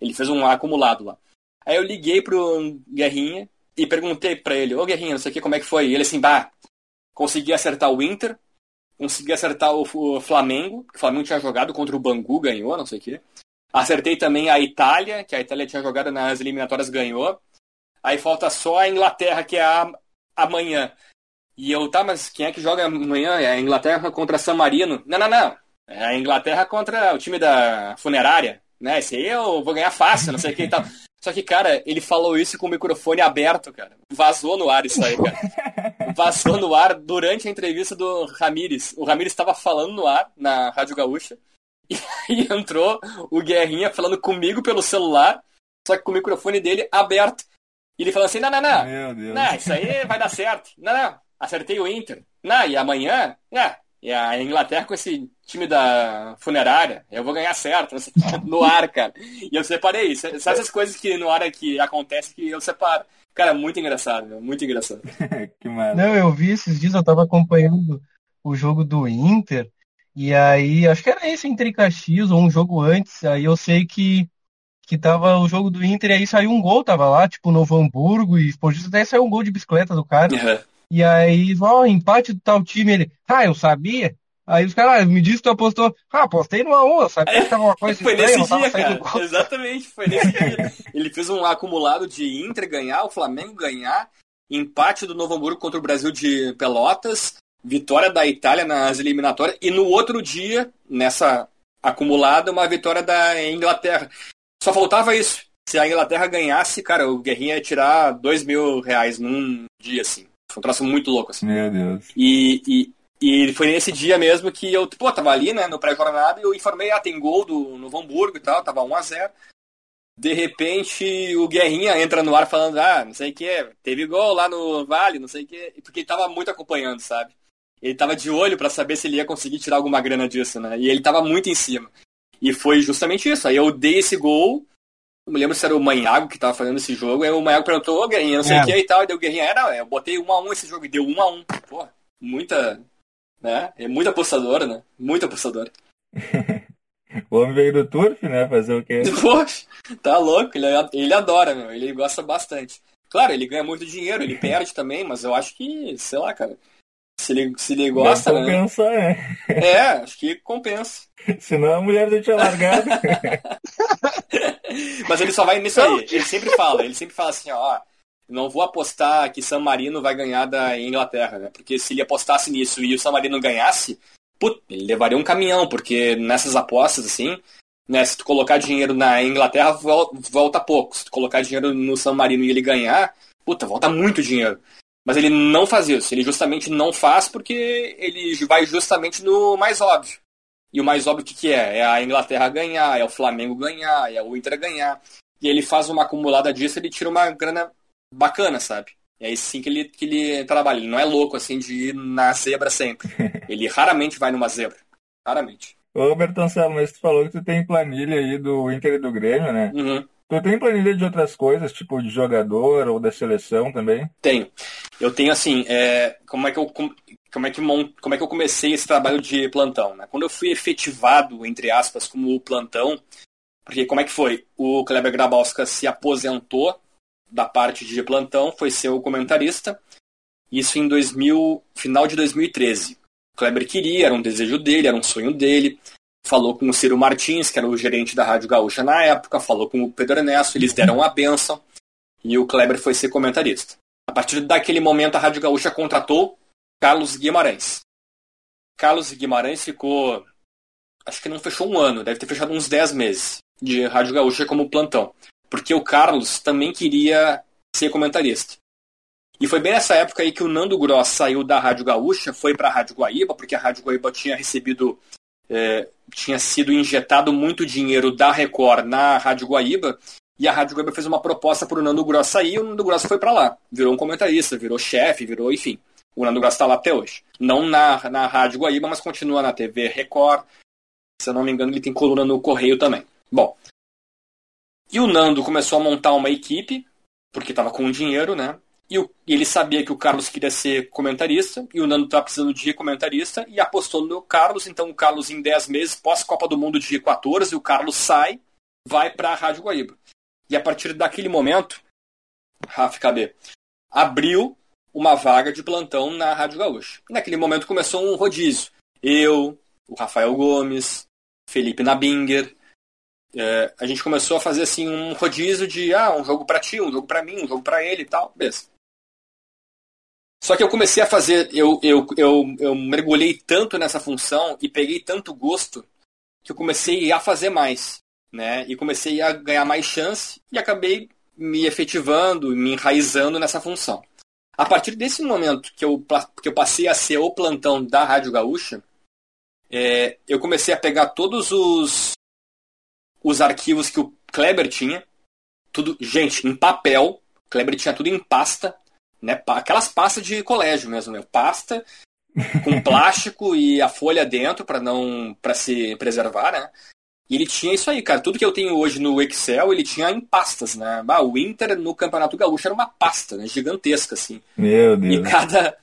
Ele fez um acumulado lá. Aí eu liguei pro Guerrinha e perguntei para ele, ô Guerrinha, não sei o que, como é que foi? E ele assim, bah, consegui acertar o Inter, consegui acertar o, o Flamengo, que o Flamengo tinha jogado contra o Bangu, ganhou, não sei o quê. Acertei também a Itália, que a Itália tinha jogado nas eliminatórias, ganhou. Aí falta só a Inglaterra, que é a, amanhã. E eu, tá, mas quem é que joga amanhã? É a Inglaterra contra San Marino. Não, não, não. É a Inglaterra contra o time da funerária. Né? Esse aí eu vou ganhar fácil, não sei o que e tal. [laughs] Só que, cara, ele falou isso com o microfone aberto, cara. Vazou no ar isso aí, cara. [laughs] Vazou no ar durante a entrevista do Ramires. O Ramires estava falando no ar, na Rádio Gaúcha. [laughs] E aí entrou o Guerrinha falando comigo pelo celular, só que com o microfone dele aberto. E ele falou assim: não, não, não. Meu Deus. Não, isso aí vai dar certo. Não, não. Acertei o Inter. Não, e amanhã, é, e a Inglaterra com esse time da funerária, eu vou ganhar certo. [laughs] No ar, cara. E eu separei isso. Sabe essas coisas que no ar que acontece que eu separo. Cara, muito engraçado, meu. Muito engraçado. [laughs] que. Não, eu vi esses dias, eu tava acompanhando o jogo do Inter. E aí, acho que era esse entre Caxias ou um jogo antes. Aí eu sei que que tava o jogo do Inter, e aí saiu um gol, tava lá, tipo, Novo Hamburgo, e Esportista até saiu um gol de bicicleta do cara. Uhum. E aí, ó, empate do tal time, ele, ah, eu sabia. Aí os caras, ah, me disse que tu apostou. Ah, apostei no 1 eu sabia que tava uma coisa [laughs] Foi estranha, nesse dia, cara. gol. Exatamente, foi nesse dia. Ele fez um acumulado de Inter ganhar, o Flamengo ganhar, empate do Novo Hamburgo contra o Brasil de Pelotas, vitória da Itália nas eliminatórias, e no outro dia, nessa acumulada, uma vitória da Inglaterra. Só faltava isso. Se a Inglaterra ganhasse, cara, o Guerrinha ia tirar dois mil reais num dia, assim. Foi um troço muito louco, assim. Meu Deus. E, e, e foi nesse dia mesmo que eu, pô, tava ali, né, no pré-jornada, e eu informei, ah, tem gol do Novo Hamburgo e tal, tava 1 a 0 De repente, o Guerrinha entra no ar falando, ah, não sei o que, teve gol lá no Vale, não sei o que, porque ele tava muito acompanhando, sabe? Ele tava de olho para saber se ele ia conseguir tirar alguma grana disso, né? E ele tava muito em cima. E foi justamente isso. Aí eu dei esse gol, não me lembro se era o Manhago que tava fazendo esse jogo, aí o Manhago perguntou, ô Guerrinha, não sei o É. que e tal, e deu o Guerrinha, era, eu botei 1 a 1 esse jogo, e deu 1 a 1 Pô, muita, né? É muito apostador, né? Muito apostador. [laughs] O homem veio do turf, né? Fazer o quê? [laughs] Poxa, tá louco, ele, ele adora, meu, ele gosta bastante. Claro, ele ganha muito dinheiro, ele [laughs] perde também, mas eu acho que, sei lá, cara, se ele, se ele gosta, Deve né? compensar, né? É, acho que compensa. [laughs] Senão a mulher já tinha largado. [laughs] Mas ele só vai nisso aí. Ele sempre fala, ele sempre fala assim, ó, não vou apostar que San Marino vai ganhar da Inglaterra, né? Porque se ele apostasse nisso e o San Marino ganhasse, put, ele levaria um caminhão, porque nessas apostas, assim, né, se tu colocar dinheiro na Inglaterra, vol- volta pouco. Se tu colocar dinheiro no San Marino e ele ganhar, puta, volta muito dinheiro. Mas ele não faz isso. Ele justamente não faz porque ele vai justamente no mais óbvio. E o mais óbvio o que, que é? É a Inglaterra ganhar, é o Flamengo ganhar, é o Inter ganhar. E ele faz uma acumulada disso, ele tira uma grana bacana, sabe? É assim que ele, que ele trabalha. Ele não é louco assim de ir na zebra sempre. [laughs] Ele raramente vai numa zebra. Raramente. Ô, Bertoncello, mas tu falou que tu tem planilha aí do Inter e do Grêmio, né? Uhum. Tu tem planilha de outras coisas, tipo de jogador ou da seleção também? Tenho. Eu tenho assim, é, como é que eu com- como é que como é que eu comecei esse trabalho de plantão, né? Quando eu fui efetivado entre aspas como plantão, porque como é que foi? O Kleber Grabowska se aposentou da parte de plantão, foi ser o comentarista. Isso em 2000, final de 2013. O Kleber queria, era um desejo dele, era um sonho dele. Falou com o Ciro Martins, que era o gerente da Rádio Gaúcha na época, falou com o Pedro Ernesto, eles deram a benção e o Kleber foi ser comentarista. A partir daquele momento, a Rádio Gaúcha contratou Carlos Guimarães. Carlos Guimarães ficou, acho que não fechou um ano, deve ter fechado uns 10 meses de Rádio Gaúcha como plantão, porque o Carlos também queria ser comentarista. E foi bem nessa época aí que o Nando Gross saiu da Rádio Gaúcha, foi para a Rádio Guaíba, porque a Rádio Guaíba tinha recebido, eh, tinha sido injetado muito dinheiro da Record na Rádio Guaíba, e a Rádio Guaíba fez uma proposta para o Nando Gross sair, e o Nando Gross foi para lá, virou um comentarista, virou chefe, virou, enfim. O Nando Gross está lá até hoje. Não na, na Rádio Guaíba, mas continua na TV Record. Se eu não me engano, ele tem coluna no Correio também. Bom. E o Nando começou a montar uma equipe, porque estava com dinheiro, né? E, ele sabia que o Carlos queria ser comentarista, e o Nando estava precisando de comentarista, e apostou no Carlos. Então, o Carlos, em 10 meses, pós-Copa do Mundo de 14, o Carlos sai, vai para a Rádio Guaíba. E a partir daquele momento, Rafa KB, abriu uma vaga de plantão na Rádio Gaúcha. E naquele momento começou um rodízio. Eu, o Rafael Gomes, Felipe Nabinger. É, a gente começou a fazer assim um rodízio de ah, um jogo para ti, um jogo para mim, um jogo para ele e tal. Beleza. Só que eu comecei a fazer, eu, eu, eu, eu mergulhei tanto nessa função e peguei tanto gosto que eu comecei a fazer mais, né? E comecei a ganhar mais chance e acabei me efetivando, me enraizando nessa função. A partir desse momento que eu, que eu passei a ser o plantão da Rádio Gaúcha, é, eu comecei a pegar todos os, os arquivos que o Kleber tinha, tudo, gente, em papel. Kleber tinha tudo em pasta, né? Aquelas pastas de colégio mesmo, né? Pasta com [laughs] plástico e a folha dentro para não para se preservar, né? E ele tinha isso aí, cara. Tudo que eu tenho hoje no Excel, ele tinha em pastas, né? Ah, o Inter no Campeonato Gaúcho era uma pasta, né? Gigantesca, assim. Meu Deus. E cada,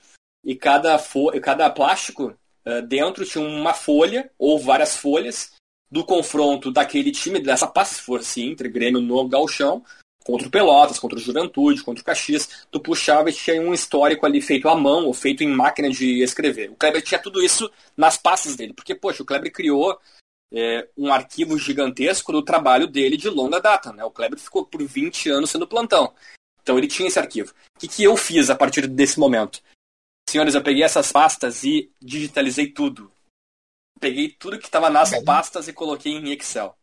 e cada, fo cada plástico uh, dentro tinha uma folha, ou várias folhas, do confronto daquele time, dessa pasta, se fosse Inter, Grêmio no Galchão, contra o Pelotas, contra o Juventude, contra o Caxias, tu puxava e tinha um histórico ali feito à mão ou feito em máquina de escrever. O Kleber tinha tudo isso nas pastas dele, porque, poxa, o Kleber criou é, um arquivo gigantesco do trabalho dele de longa data. Né? O Kleber ficou por 20 anos sendo plantão. Então ele tinha esse arquivo. O que, que eu fiz a partir desse momento? Senhores, eu peguei essas pastas e digitalizei tudo. Peguei tudo que estava nas pastas e coloquei em Excel.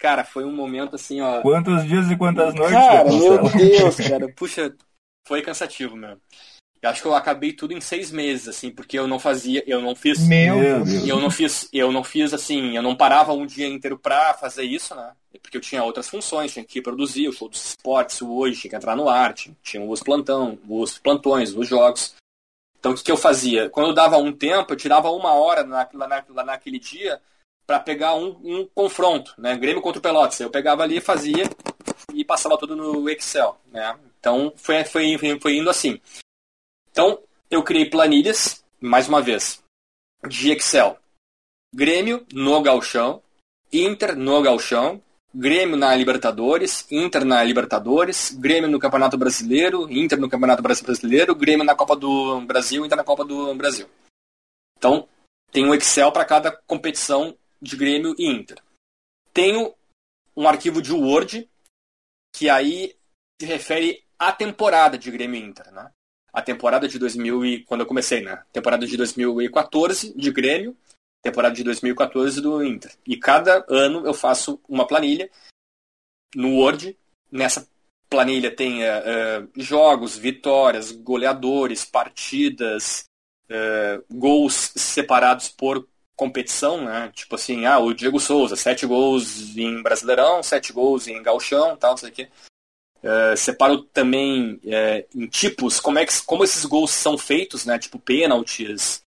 Cara, foi um momento assim, ó. Quantos dias e quantas noites? Cara, meu Deus, [laughs] cara. Puxa, foi cansativo mesmo. Eu acho que eu acabei tudo em seis meses, assim, porque eu não fazia, eu não fiz. Meu Deus. Eu não fiz, eu não fiz assim, eu não parava um dia inteiro pra fazer isso, né? Porque eu tinha outras funções, tinha que produzir o show dos esportes, o hoje, tinha que entrar no arte, tinha os plantão, os plantões, os jogos. Então o que, que eu fazia? Quando eu dava um tempo, eu tirava uma hora na, na, lá naquele dia para pegar um, um, confronto, né? Grêmio contra o Pelotas. Eu pegava ali, fazia e passava tudo no Excel, né? Então foi, foi, foi indo assim. Então, eu criei planilhas, mais uma vez, de Excel. Grêmio no Galchão, Inter no Galchão, Grêmio na Libertadores, Inter na Libertadores, Grêmio no Campeonato Brasileiro, Inter no Campeonato Brasileiro, Grêmio na Copa do Brasil, Inter na Copa do Brasil. Então, tem um Excel para cada competição de Grêmio e Inter. Tenho um arquivo de Word que aí se refere à temporada de Grêmio e Inter, né? a temporada de 2000 e quando eu comecei, né? Temporada de 2014 de Grêmio, temporada de 2014 do Inter. E cada ano eu faço uma planilha no Word. Nessa planilha tem uh, jogos, vitórias, goleadores, partidas, uh, gols separados por competição, né? Tipo assim, ah, o Diego Souza, sete gols em Brasileirão, sete gols em Galchão, tal, não sei o quê. Uh, separo também uh, em tipos como é que como esses gols são feitos, né? Tipo pênaltis,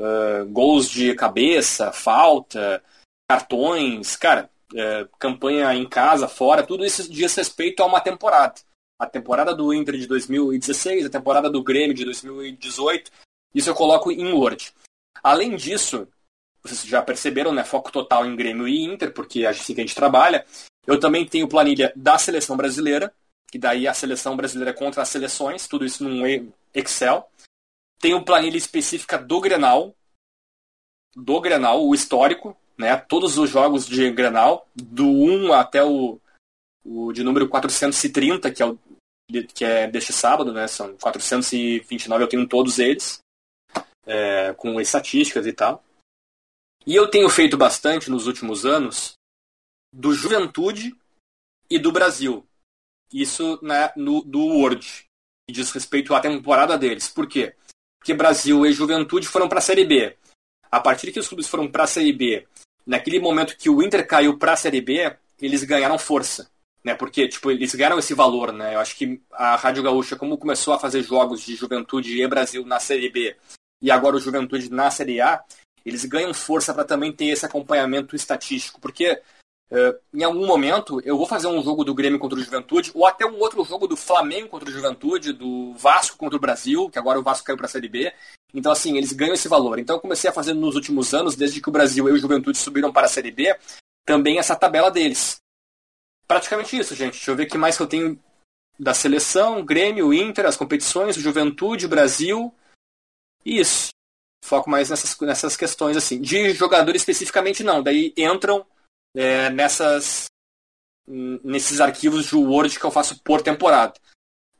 uh, gols de cabeça, falta, cartões, cara, campanha em casa, fora, tudo isso diz respeito a uma temporada. A temporada do Inter de 2016, a temporada do Grêmio de 2018, isso eu coloco em Word. Além disso, vocês já perceberam, né? Foco total em Grêmio e Inter, porque é assim que a gente trabalha. Eu também tenho planilha da seleção brasileira, que daí a seleção brasileira contra as seleções, tudo isso num Excel. Tenho planilha específica do Grenal, do Grenal, o histórico, né? Todos os jogos de Grenal, do 1 até o, o de número 430, que é, o, que é deste sábado, né? São 429, eu tenho todos eles, é, com estatísticas e tal. E eu tenho feito bastante nos últimos anos do Juventude e do Brasil. Isso né, no, do Word, que diz respeito à temporada deles. Por quê? Porque Brasil e Juventude foram para a Série B. A partir que os clubes foram para a Série B, naquele momento que o Inter caiu para a Série B, eles ganharam força. Né? Porque tipo, eles ganharam esse valor. Né? Eu acho que a Rádio Gaúcha, como começou a fazer jogos de Juventude e Brasil na Série B, e agora o Juventude na Série A, eles ganham força para também ter esse acompanhamento estatístico. Porque Uh, em algum momento eu vou fazer um jogo do Grêmio contra o Juventude, ou até um outro jogo do Flamengo contra o Juventude, do Vasco contra o Brasil, que agora o Vasco caiu para a Série B. Então, assim, eles ganham esse valor. Então, eu comecei a fazer nos últimos anos, desde que o Brasil e o Juventude subiram para a Série B, também essa tabela deles. Praticamente isso, gente. Deixa eu ver o que mais que eu tenho da seleção, Grêmio, Inter, as competições, Juventude, Brasil. Isso. Foco mais nessas, nessas questões, assim. De jogador especificamente, não. Daí entram é, nessas nesses arquivos de Word que eu faço por temporada.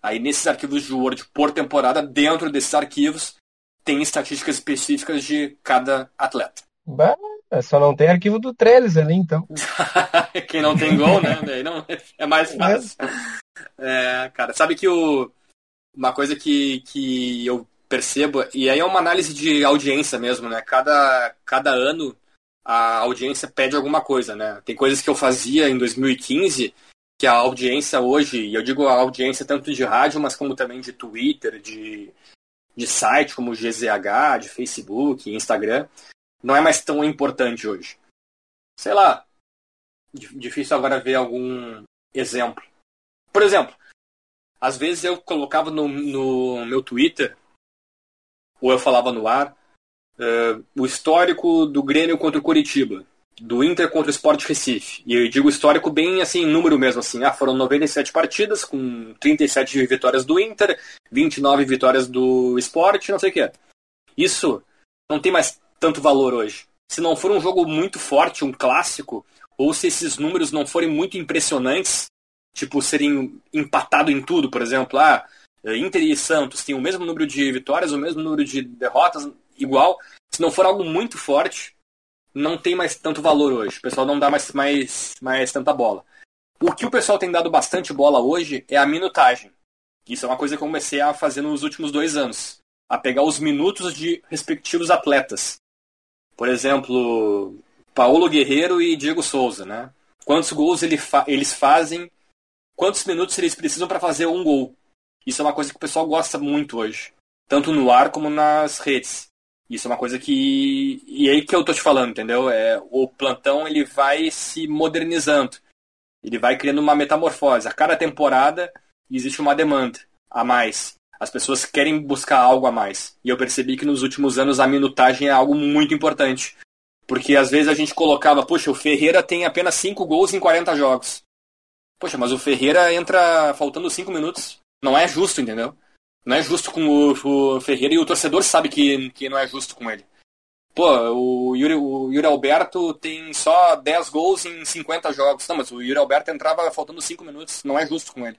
Aí nesses arquivos de Word por temporada, dentro desses arquivos, tem estatísticas específicas de cada atleta. Bah, é só não tem arquivo do Trellis ali, então. [laughs] Quem não tem gol, né? Daí não, é mais fácil. É, cara, sabe que o, uma coisa que, que eu percebo, e aí é uma análise de audiência mesmo, né? Cada, cada ano a audiência pede alguma coisa, né? Tem coisas que eu fazia em 2015 que a audiência hoje, e eu digo a audiência tanto de rádio, mas como também de Twitter, de, de site como GZH, de Facebook, Instagram, não é mais tão importante hoje. Sei lá, difícil agora ver algum exemplo. Por exemplo, às vezes eu colocava no, no meu Twitter, ou eu falava no ar, uh, o histórico do Grêmio contra o Curitiba, do Inter contra o Sport Recife. E eu digo histórico bem assim, número mesmo assim. Ah, foram 97 partidas, com 37 vitórias do Inter, 29 vitórias do Sport, não sei o que. Isso não tem mais tanto valor hoje. Se não for um jogo muito forte, um clássico, ou se esses números não forem muito impressionantes, tipo serem empatado em tudo, por exemplo, ah, Inter e Santos têm o mesmo número de vitórias, o mesmo número de derrotas, igual. Se não for algo muito forte, não tem mais tanto valor hoje. O pessoal não dá mais, mais, mais tanta bola. O que o pessoal tem dado bastante bola hoje é a minutagem. Isso é uma coisa que eu comecei a fazer nos últimos dois anos. A pegar os minutos de respectivos atletas. Por exemplo, Paulo Guerreiro e Diego Souza, né? Quantos gols ele fa eles fazem, quantos minutos eles precisam para fazer um gol. Isso é uma coisa que o pessoal gosta muito hoje, tanto no ar como nas redes. Isso é uma coisa que e é aí que eu tô te falando, entendeu? É o plantão ele vai se modernizando. Ele vai criando uma metamorfose. A cada temporada existe uma demanda a mais. As pessoas querem buscar algo a mais. E eu percebi que nos últimos anos a minutagem é algo muito importante. Porque às vezes a gente colocava, poxa, o Ferreira tem apenas 5 gols em 40 jogos. Poxa, mas o Ferreira entra faltando 5 minutos. Não é justo, entendeu? Não é justo com o, o, Ferreira e o torcedor sabe que, que não é justo com ele. Pô, o Yuri, o Yuri Alberto tem só 10 gols em 50 jogos. Não, mas o Yuri Alberto entrava faltando 5 minutos. Não é justo com ele.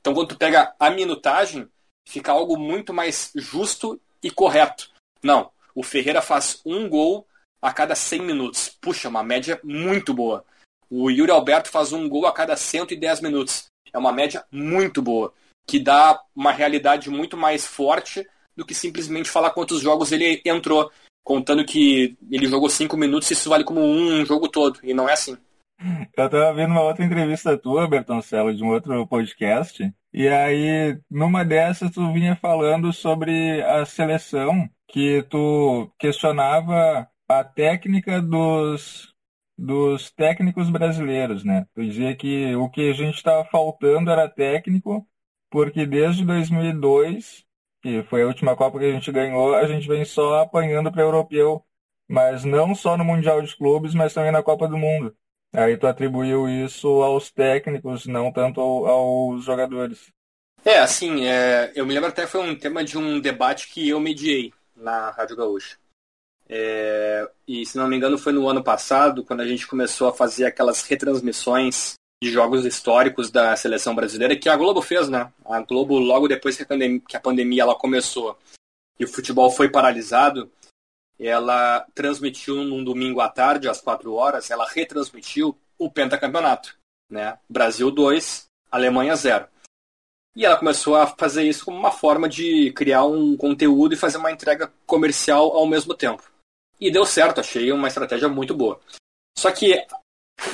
Então quando tu pega a minutagem, fica algo muito mais justo e correto. Não, o Ferreira faz um gol a cada 100 minutos. Puxa, uma média muito boa. O Yuri Alberto faz um gol a cada 110 minutos. É uma média muito boa, que dá uma realidade muito mais forte do que simplesmente falar quantos jogos ele entrou, contando que ele jogou 5 minutos, isso vale como um jogo todo, e não é assim. Eu tava vendo uma outra entrevista tua, Bertoncello, de um outro podcast, e aí, numa dessas, tu vinha falando sobre a seleção, que tu questionava a técnica dos, dos técnicos brasileiros, né? Tu dizia que o que a gente estava faltando era técnico, porque desde 2002, que foi a última Copa que a gente ganhou, a gente vem só apanhando para europeu, mas não só no Mundial de Clubes, mas também na Copa do Mundo. Aí tu atribuiu isso aos técnicos, não tanto ao, aos jogadores. É, assim, é, eu me lembro até foi um tema de um debate que eu mediei na Rádio Gaúcha. É, e se não me engano foi no ano passado, quando a gente começou a fazer aquelas retransmissões de jogos históricos da seleção brasileira, que a Globo fez, né? A Globo, logo depois que a pandemia, que a pandemia ela começou e o futebol foi paralisado, ela transmitiu num domingo à tarde, às 4 horas, ela retransmitiu o pentacampeonato. Né? Brasil 2, Alemanha 0. E ela começou a fazer isso como uma forma de criar um conteúdo e fazer uma entrega comercial ao mesmo tempo. E deu certo, achei uma estratégia muito boa. Só que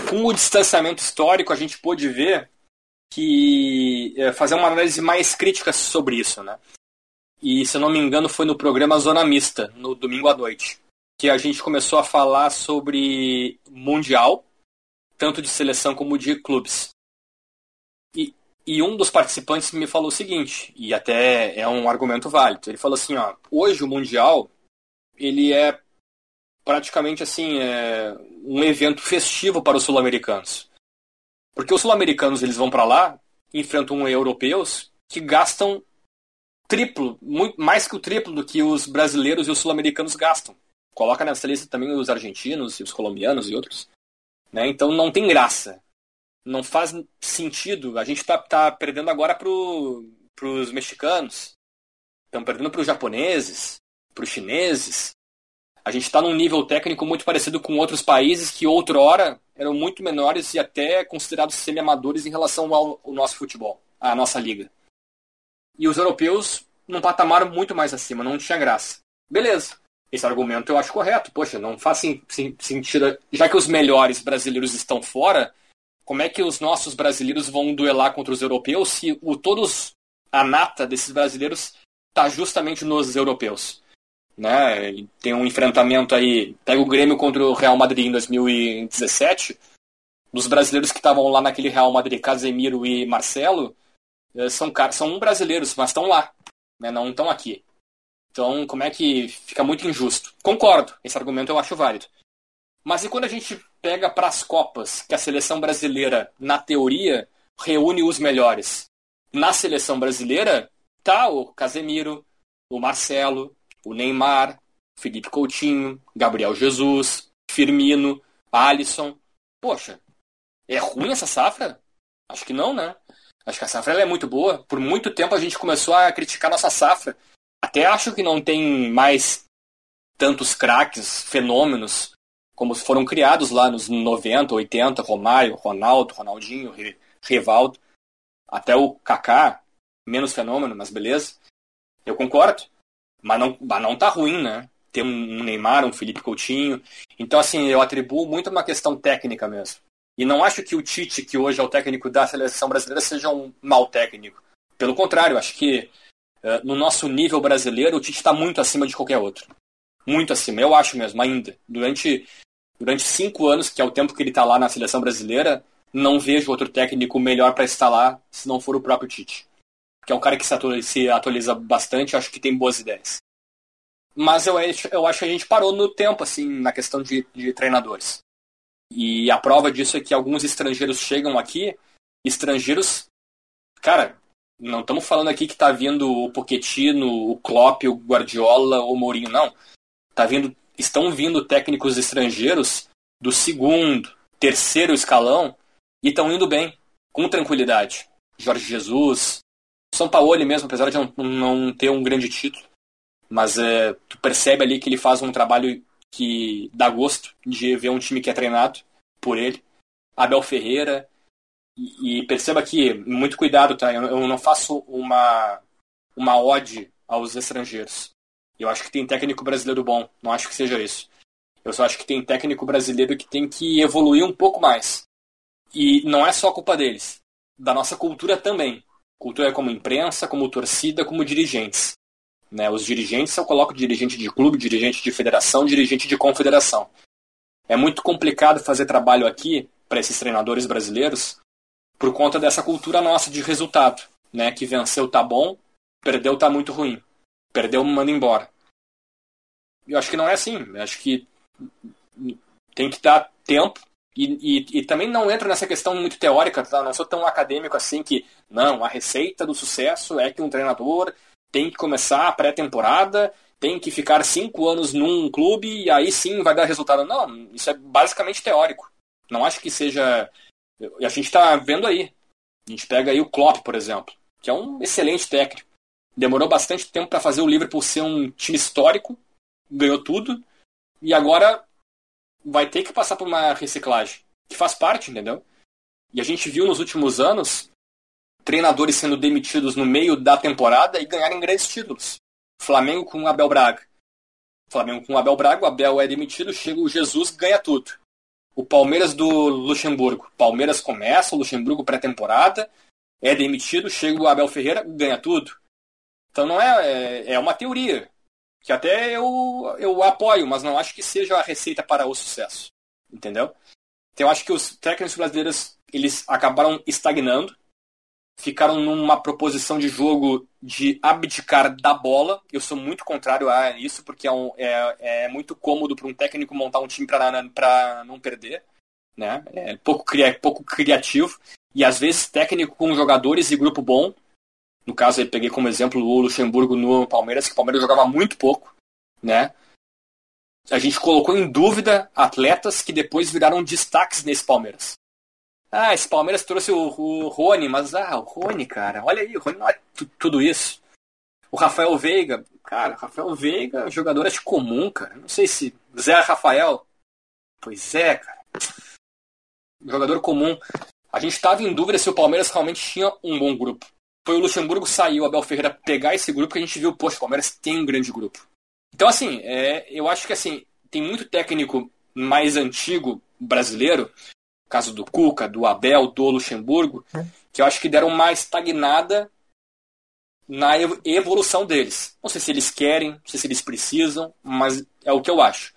com o distanciamento histórico a gente pôde ver que é, fazer uma análise mais crítica sobre isso, né? E, se eu não me engano, foi no programa Zona Mista, no domingo à noite, que a gente começou a falar sobre Mundial, tanto de seleção como de clubes. E, e um dos participantes me falou o seguinte, e até é um argumento válido. Ele falou assim, ó, hoje o Mundial, ele é praticamente assim, é um evento festivo para os sul-americanos. Porque os sul-americanos eles vão para lá, enfrentam europeus que gastam triplo, muito, mais que o triplo do que os brasileiros e os sul-americanos gastam. Coloca nessa lista também os argentinos e os colombianos e outros. Né? Então não tem graça. Não faz sentido. A gente está tá perdendo agora para os mexicanos. Estamos perdendo para os japoneses, para os chineses. A gente está num nível técnico muito parecido com outros países que outrora eram muito menores e até considerados semi-amadores em relação ao, ao nosso futebol, à nossa liga. E os europeus num patamar muito mais acima, não tinha graça. Beleza. Esse argumento eu acho correto. Poxa, não faz sentido. Já que os melhores brasileiros estão fora, como é que os nossos brasileiros vão duelar contra os europeus se o, todos a nata desses brasileiros está justamente nos europeus? Né? Tem um enfrentamento aí. Pega o Grêmio contra o Real Madrid em 2017. Dos brasileiros que estavam lá naquele Real Madrid, Casemiro e Marcelo, eh, são, são brasileiros, mas estão lá, né? não estão aqui. Então, como é que fica muito injusto? Concordo, esse argumento eu acho válido. Mas e quando a gente pega para as Copas, que a seleção brasileira, na teoria, reúne os melhores? Na seleção brasileira, tá o Casemiro, o Marcelo, o Neymar, Felipe Coutinho, Gabriel Jesus, Firmino, Alisson. Poxa, é ruim essa safra? Acho que não, né? Acho que a safra é muito boa. Por muito tempo a gente começou a criticar nossa safra. Até acho que não tem mais tantos craques, fenômenos, como foram criados lá nos 90, 80, Romário, Ronaldo, Ronaldinho, Rivaldo. Até o Kaká, menos fenômeno, mas beleza. Eu concordo. Mas não, mas não tá ruim, né? Ter um Neymar, um Felipe Coutinho. Então, assim, eu atribuo muito uma questão técnica mesmo. E não acho que o Tite, que hoje é o técnico da seleção brasileira, seja um mau técnico. Pelo contrário, acho que uh, no nosso nível brasileiro, o Tite está muito acima de qualquer outro. Muito acima, eu acho mesmo, ainda. Durante, durante cinco anos, que é o tempo que ele está lá na seleção brasileira, não vejo outro técnico melhor para estar lá se não for o próprio Tite. Que é um cara que se atualiza, se atualiza bastante, acho que tem boas ideias. Mas eu, eu acho que a gente parou no tempo, assim, na questão de, de treinadores. E a prova disso é que alguns estrangeiros chegam aqui, estrangeiros, cara, não estamos falando aqui que está vindo o Pochettino, o Klopp, o Guardiola o Mourinho, não. Tá vindo, estão vindo técnicos estrangeiros do segundo, terceiro escalão e estão indo bem, com tranquilidade. Jorge Jesus, São Paulo mesmo, apesar de não, não ter um grande título, mas é, tu percebe ali que ele faz um trabalho que dá gosto de ver um time que é treinado por ele. Abel Ferreira. E, e perceba que, muito cuidado, tá? Eu, eu, não faço uma, uma ode aos estrangeiros. Eu acho que tem técnico brasileiro bom, não acho que seja isso. Eu só acho que tem técnico brasileiro que tem que evoluir um pouco mais. E não é só culpa deles, da nossa cultura também. Cultura como imprensa, como torcida, como dirigentes. Né? Os dirigentes, eu coloco dirigente de clube, dirigente de federação, dirigente de confederação. É muito complicado fazer trabalho aqui para esses treinadores brasileiros por conta dessa cultura nossa de resultado, né? Que venceu tá bom, perdeu tá muito ruim, perdeu manda embora. Eu acho que não é assim. Eu acho que tem que dar tempo e, e, e, também não entra nessa questão muito teórica, tá? Não sou tão acadêmico assim que, não, a receita do sucesso é que um treinador tem que começar a pré-temporada, tem que ficar cinco anos num clube e aí sim vai dar resultado. Não, isso é basicamente teórico. Não acho que seja. A gente está vendo aí. A gente pega aí o Klopp, por exemplo, que é um excelente técnico. Demorou bastante tempo para fazer o Liverpool ser um time histórico, ganhou tudo, e agora vai ter que passar por uma reciclagem, que faz parte, entendeu? E a gente viu nos últimos anos treinadores sendo demitidos no meio da temporada e ganharem grandes títulos. Flamengo com Abel Braga. Flamengo com Abel Braga, o Abel é demitido, chega o Jesus, ganha tudo. O Palmeiras do Luxemburgo. Palmeiras começa, o Luxemburgo pré-temporada, é demitido, chega o Abel Ferreira, ganha tudo. Então não é, é, é uma teoria, que até eu, eu apoio, mas não acho que seja a receita para o sucesso. Entendeu? Então eu acho que os técnicos brasileiros eles acabaram estagnando ficaram numa proposição de jogo de abdicar da bola. Eu sou muito contrário a isso, porque é, um, é, é muito cômodo para um técnico montar um time para não perder. Né? É pouco, pouco criativo. E às vezes técnico com jogadores e grupo bom No caso, eu peguei como exemplo o Luxemburgo no Palmeiras, que o Palmeiras jogava muito pouco, né? A gente colocou em dúvida atletas que depois viraram destaques nesse Palmeiras. Ah, esse Palmeiras trouxe o, o Rony, mas ah, o Rony, cara, olha aí, o Rony não é tudo isso. O Rafael Veiga, cara, Rafael Veiga, jogador de comum, cara. Não sei se Zé Rafael. Pois é, cara. Jogador comum. A gente estava em dúvida se o Palmeiras realmente tinha um bom grupo. Foi o Luxemburgo saiu, o Abel Ferreira pegar esse grupo que a gente viu, poxa, o Palmeiras tem um grande grupo. Então, assim, é, eu acho que assim, tem muito técnico mais antigo brasileiro, caso do Cuca, do Abel, do Luxemburgo, que eu acho que deram uma estagnada na evolução deles. Não sei se eles querem, não sei se eles precisam, mas é o que eu acho.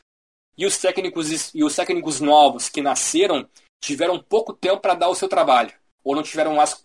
E os técnicos e os técnicos novos que nasceram tiveram pouco tempo para dar o seu trabalho ou não tiveram as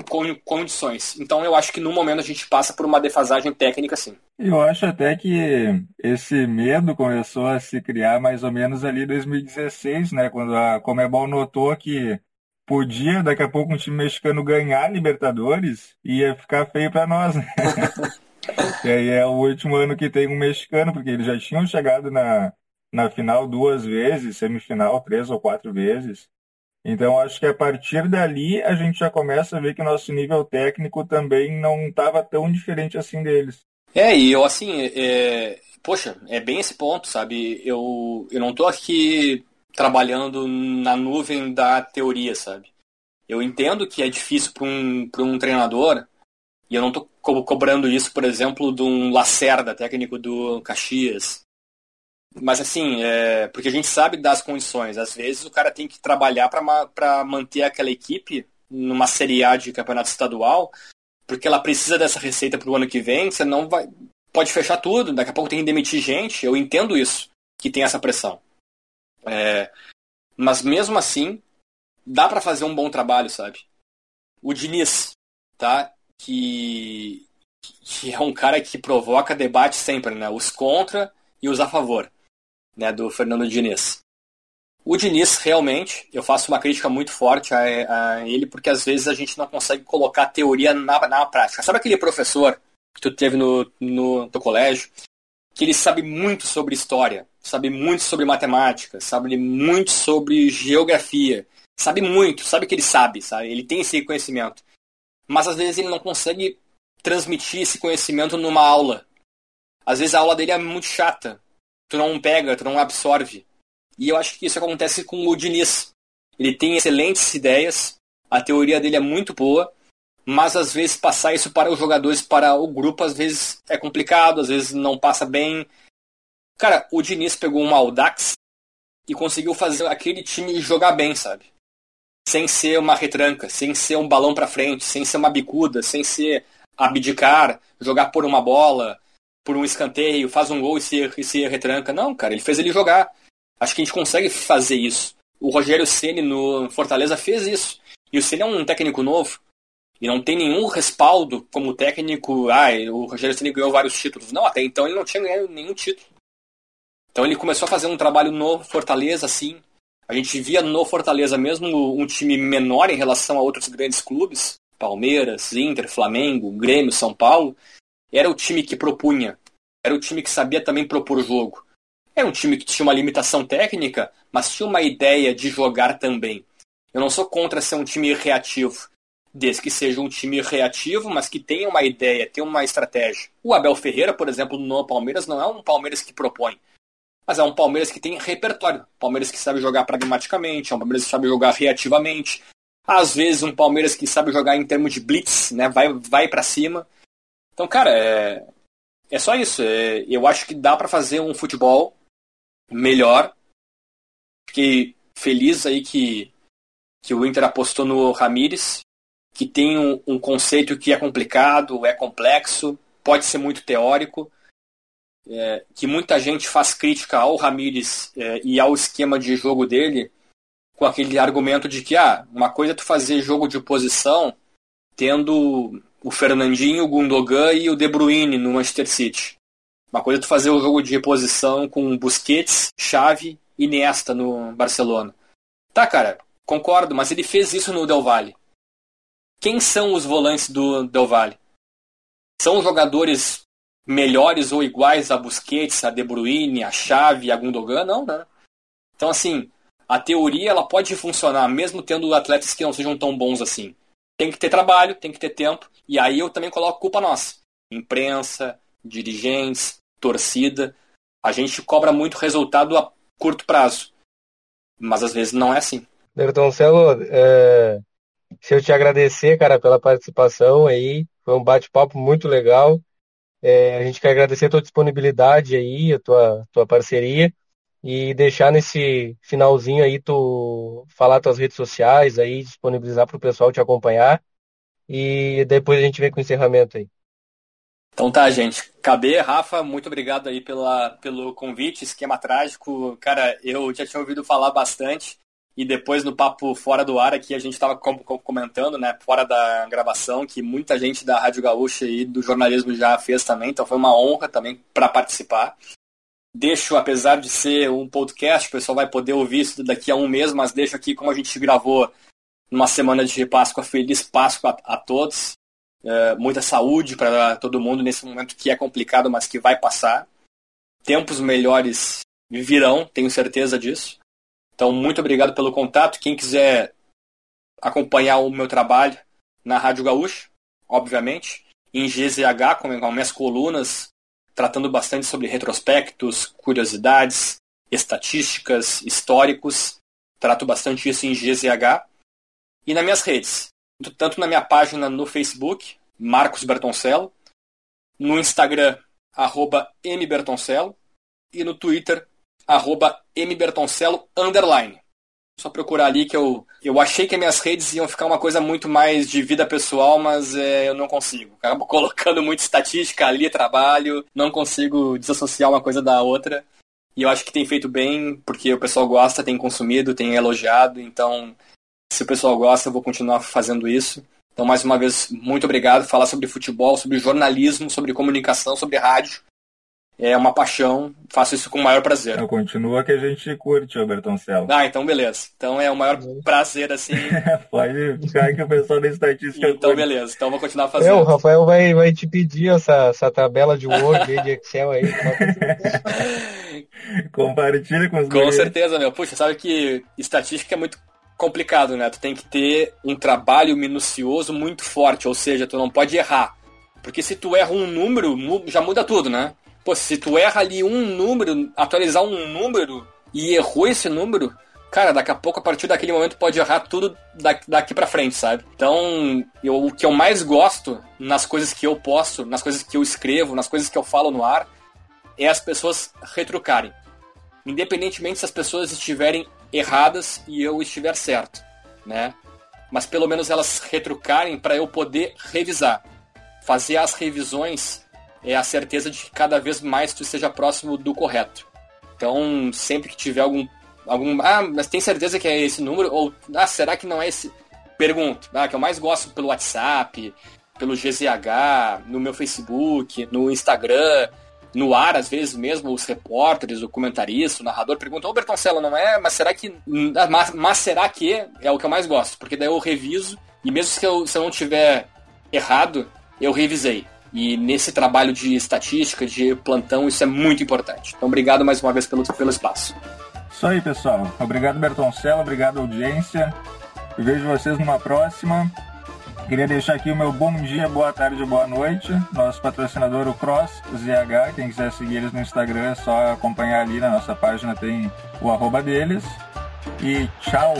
condições. Então eu acho que no momento a gente passa por uma defasagem técnica sim. Eu acho até que esse medo começou a se criar mais ou menos ali em 2016, né, quando a Comebol notou que podia daqui a pouco um time mexicano ganhar a Libertadores e ia ficar feio para nós. Né? [laughs] e aí é o último ano que tem um mexicano, porque eles já tinham chegado na, na final duas vezes, semifinal três ou quatro vezes. Então, acho que a partir dali a gente já começa a ver que o nosso nível técnico também não estava tão diferente assim deles. É, e eu assim, é... poxa, é bem esse ponto, sabe? Eu, eu não estou aqui trabalhando na nuvem da teoria, sabe? Eu entendo que é difícil para um, um treinador, e eu não estou co cobrando isso, por exemplo, de um Lacerda, técnico do Caxias, mas assim, é, porque a gente sabe das condições. Às vezes o cara tem que trabalhar para manter aquela equipe numa Série A de campeonato estadual, porque ela precisa dessa receita para o ano que vem, você não vai. Pode fechar tudo, daqui a pouco tem que demitir gente. Eu entendo isso, que tem essa pressão. É, mas mesmo assim, dá para fazer um bom trabalho, sabe? O Diniz, tá? Que, que é um cara que provoca debate sempre, né? Os contra e os a favor né, do Fernando Diniz. O Diniz, realmente, eu faço uma crítica muito forte a, a, ele, porque às vezes a gente não consegue colocar a teoria na, na prática. Sabe aquele professor que tu teve no, no, no colégio, que ele sabe muito sobre história, sabe muito sobre matemática, sabe muito sobre geografia, sabe muito, sabe que ele sabe, sabe? Ele tem esse conhecimento. Mas às vezes ele não consegue transmitir esse conhecimento numa aula. Às vezes a aula dele é muito chata, tu não pega, tu não absorve. E eu acho que isso acontece com o Diniz. Ele tem excelentes ideias, a teoria dele é muito boa, mas às vezes passar isso para os jogadores, para o grupo, às vezes é complicado, às vezes não passa bem. Cara, o Diniz pegou um Audax e conseguiu fazer aquele time jogar bem, sabe? Sem ser uma retranca, sem ser um balão para frente, sem ser uma bicuda, sem ser abdicar, jogar por uma bola, por um escanteio, faz um gol e se, e se retranca. Não, cara, ele fez ele jogar. Acho que a gente consegue fazer isso. O Rogério Ceni no Fortaleza fez isso. E o Ceni é um técnico novo. E não tem nenhum respaldo como técnico. Ah, o Rogério Ceni ganhou vários títulos. Não, até então ele não tinha ganhado nenhum título. Então ele começou a fazer um trabalho no Fortaleza, assim. A gente via no Fortaleza mesmo um time menor em relação a outros grandes clubes, Palmeiras, Inter, Flamengo, Grêmio, São Paulo, era o time que propunha, era o time que sabia também propor o jogo. Era um time que tinha uma limitação técnica, mas tinha uma ideia de jogar também. Eu não sou contra ser um time reativo, desde que seja um time reativo, mas que tenha uma ideia, tenha uma estratégia. O Abel Ferreira, por exemplo, no Palmeiras, não é um Palmeiras que propõe, mas é um Palmeiras que tem repertório. Palmeiras que sabe jogar pragmaticamente, é um Palmeiras que sabe jogar reativamente. Às vezes um Palmeiras que sabe jogar em termos de blitz, né? vai, vai para cima. Então, cara, é, é só isso. É, eu acho que dá para fazer um futebol melhor. Fiquei feliz aí que, que o Inter apostou no Ramires, que tem um, um conceito que é complicado, é complexo, pode ser muito teórico. É, que muita gente faz crítica ao Ramires é, e ao esquema de jogo dele com aquele argumento de que ah, uma coisa é tu fazer jogo de posição tendo o Fernandinho, o Gundogan e o De Bruyne no Manchester City. Uma coisa é tu fazer o jogo de reposição com Busquets, Xavi e Iniesta no Barcelona. Tá, cara, concordo, mas ele fez isso no Del Valle. Quem são os volantes do Del Valle? São jogadores melhores ou iguais a Busquets, a De Bruyne, a Xavi, a Gundogan? Não, né? Então, assim, a teoria ela pode funcionar mesmo tendo atletas que não sejam tão bons assim. Tem que ter trabalho, tem que ter tempo, e aí eu também coloco culpa nossa. Imprensa, dirigentes, torcida. A gente cobra muito resultado a curto prazo. Mas às vezes não é assim. Bertoncelo, é, se eu te agradecer, cara, pela participação aí. Foi um bate-papo muito legal. É, a gente quer agradecer a tua disponibilidade aí, a tua, tua parceria e deixar nesse finalzinho aí tu falar tuas redes sociais aí, disponibilizar para o pessoal te acompanhar e depois a gente vem com o encerramento aí. Então tá, gente. KB, Rafa, muito obrigado aí pela, pelo convite, esquema trágico. Cara, eu já tinha ouvido falar bastante e depois no papo fora do ar aqui a gente estava comentando, né, fora da gravação, que muita gente da Rádio Gaúcha e do jornalismo já fez também, então foi uma honra também para participar. Deixo, apesar de ser um podcast, o pessoal vai poder ouvir isso daqui a um mês, mas deixo aqui como a gente gravou numa semana de Páscoa, feliz Páscoa a, a todos. É, muita saúde para todo mundo nesse momento que é complicado, mas que vai passar. Tempos melhores virão, tenho certeza disso. Então, muito obrigado pelo contato. Quem quiser acompanhar o meu trabalho na Rádio Gaúcha, obviamente, em GZH, com minhas colunas tratando bastante sobre retrospectos, curiosidades, estatísticas, históricos. Trato bastante isso em GZH. E nas minhas redes, tanto na minha página no Facebook, Marcos Bertoncello, no Instagram, arroba mbertoncello, e no Twitter, arroba mbertoncello, underline só procurar ali que eu, eu achei que as minhas redes iam ficar uma coisa muito mais de vida pessoal, mas é, eu não consigo. Acabo [laughs] colocando muita estatística ali, trabalho, não consigo desassociar uma coisa da outra. E eu acho que tem feito bem, porque o pessoal gosta, tem consumido, tem elogiado, então se o pessoal gosta, eu vou continuar fazendo isso. Então, mais uma vez, muito obrigado. Falar sobre futebol, sobre jornalismo, sobre comunicação, sobre rádio é uma paixão, faço isso com o maior prazer. Então, continua que a gente curte, o Bertoncelo. Ah, então beleza. Então é o maior prazer, assim. [laughs] Pode ficar que o pessoal da estatística. Então, curte. beleza. Então vou continuar fazendo. É, o Rafael vai, vai te pedir essa, essa tabela de Word de Excel aí. [laughs] Compartilha com os Com certeza, meu. Puxa, sabe que estatística é muito complicado, né? Tu tem que ter um trabalho minucioso muito forte, ou seja, tu não pode errar. Porque se tu erra um número, já muda tudo, né? Pô, se tu erra ali um número, atualizar um número e errou esse número, cara, daqui a pouco, a partir daquele momento, pode errar tudo daqui pra frente, sabe? Então, eu, o que eu mais gosto nas coisas que eu posto, nas coisas que eu escrevo, nas coisas que eu falo no ar, é as pessoas retrucarem. Independentemente se as pessoas estiverem erradas e eu estiver certo, né? Mas pelo menos elas retrucarem para eu poder revisar. Fazer as revisões é a certeza de que cada vez mais tu esteja próximo do correto. Então, sempre que tiver algum. algum ah, mas tem certeza que é esse número? Ou, ah, será que não é esse? Pergunto. Ah, que eu mais gosto pelo WhatsApp, pelo GZH, no meu Facebook, no Instagram, no ar, às vezes mesmo, os repórteres, o comentarista, o narrador perguntam, ô Bertoncelo, não é? Mas será que. Ah, mas, mas, será que é o que eu mais gosto? Porque daí eu reviso, e mesmo se eu, se eu não tiver errado, eu revisei. E nesse trabalho de estatística, de plantão, isso é muito importante. Então, obrigado mais uma vez pelo, pelo espaço. Isso aí, pessoal. Obrigado, Bertoncello. Obrigado, audiência. Eu vejo vocês numa próxima. Queria deixar aqui o meu bom dia, boa tarde, boa noite. Nosso patrocinador, o Cross ZH. Quem quiser seguir eles no Instagram, é só acompanhar ali na nossa página, tem o arroba deles. E tchau!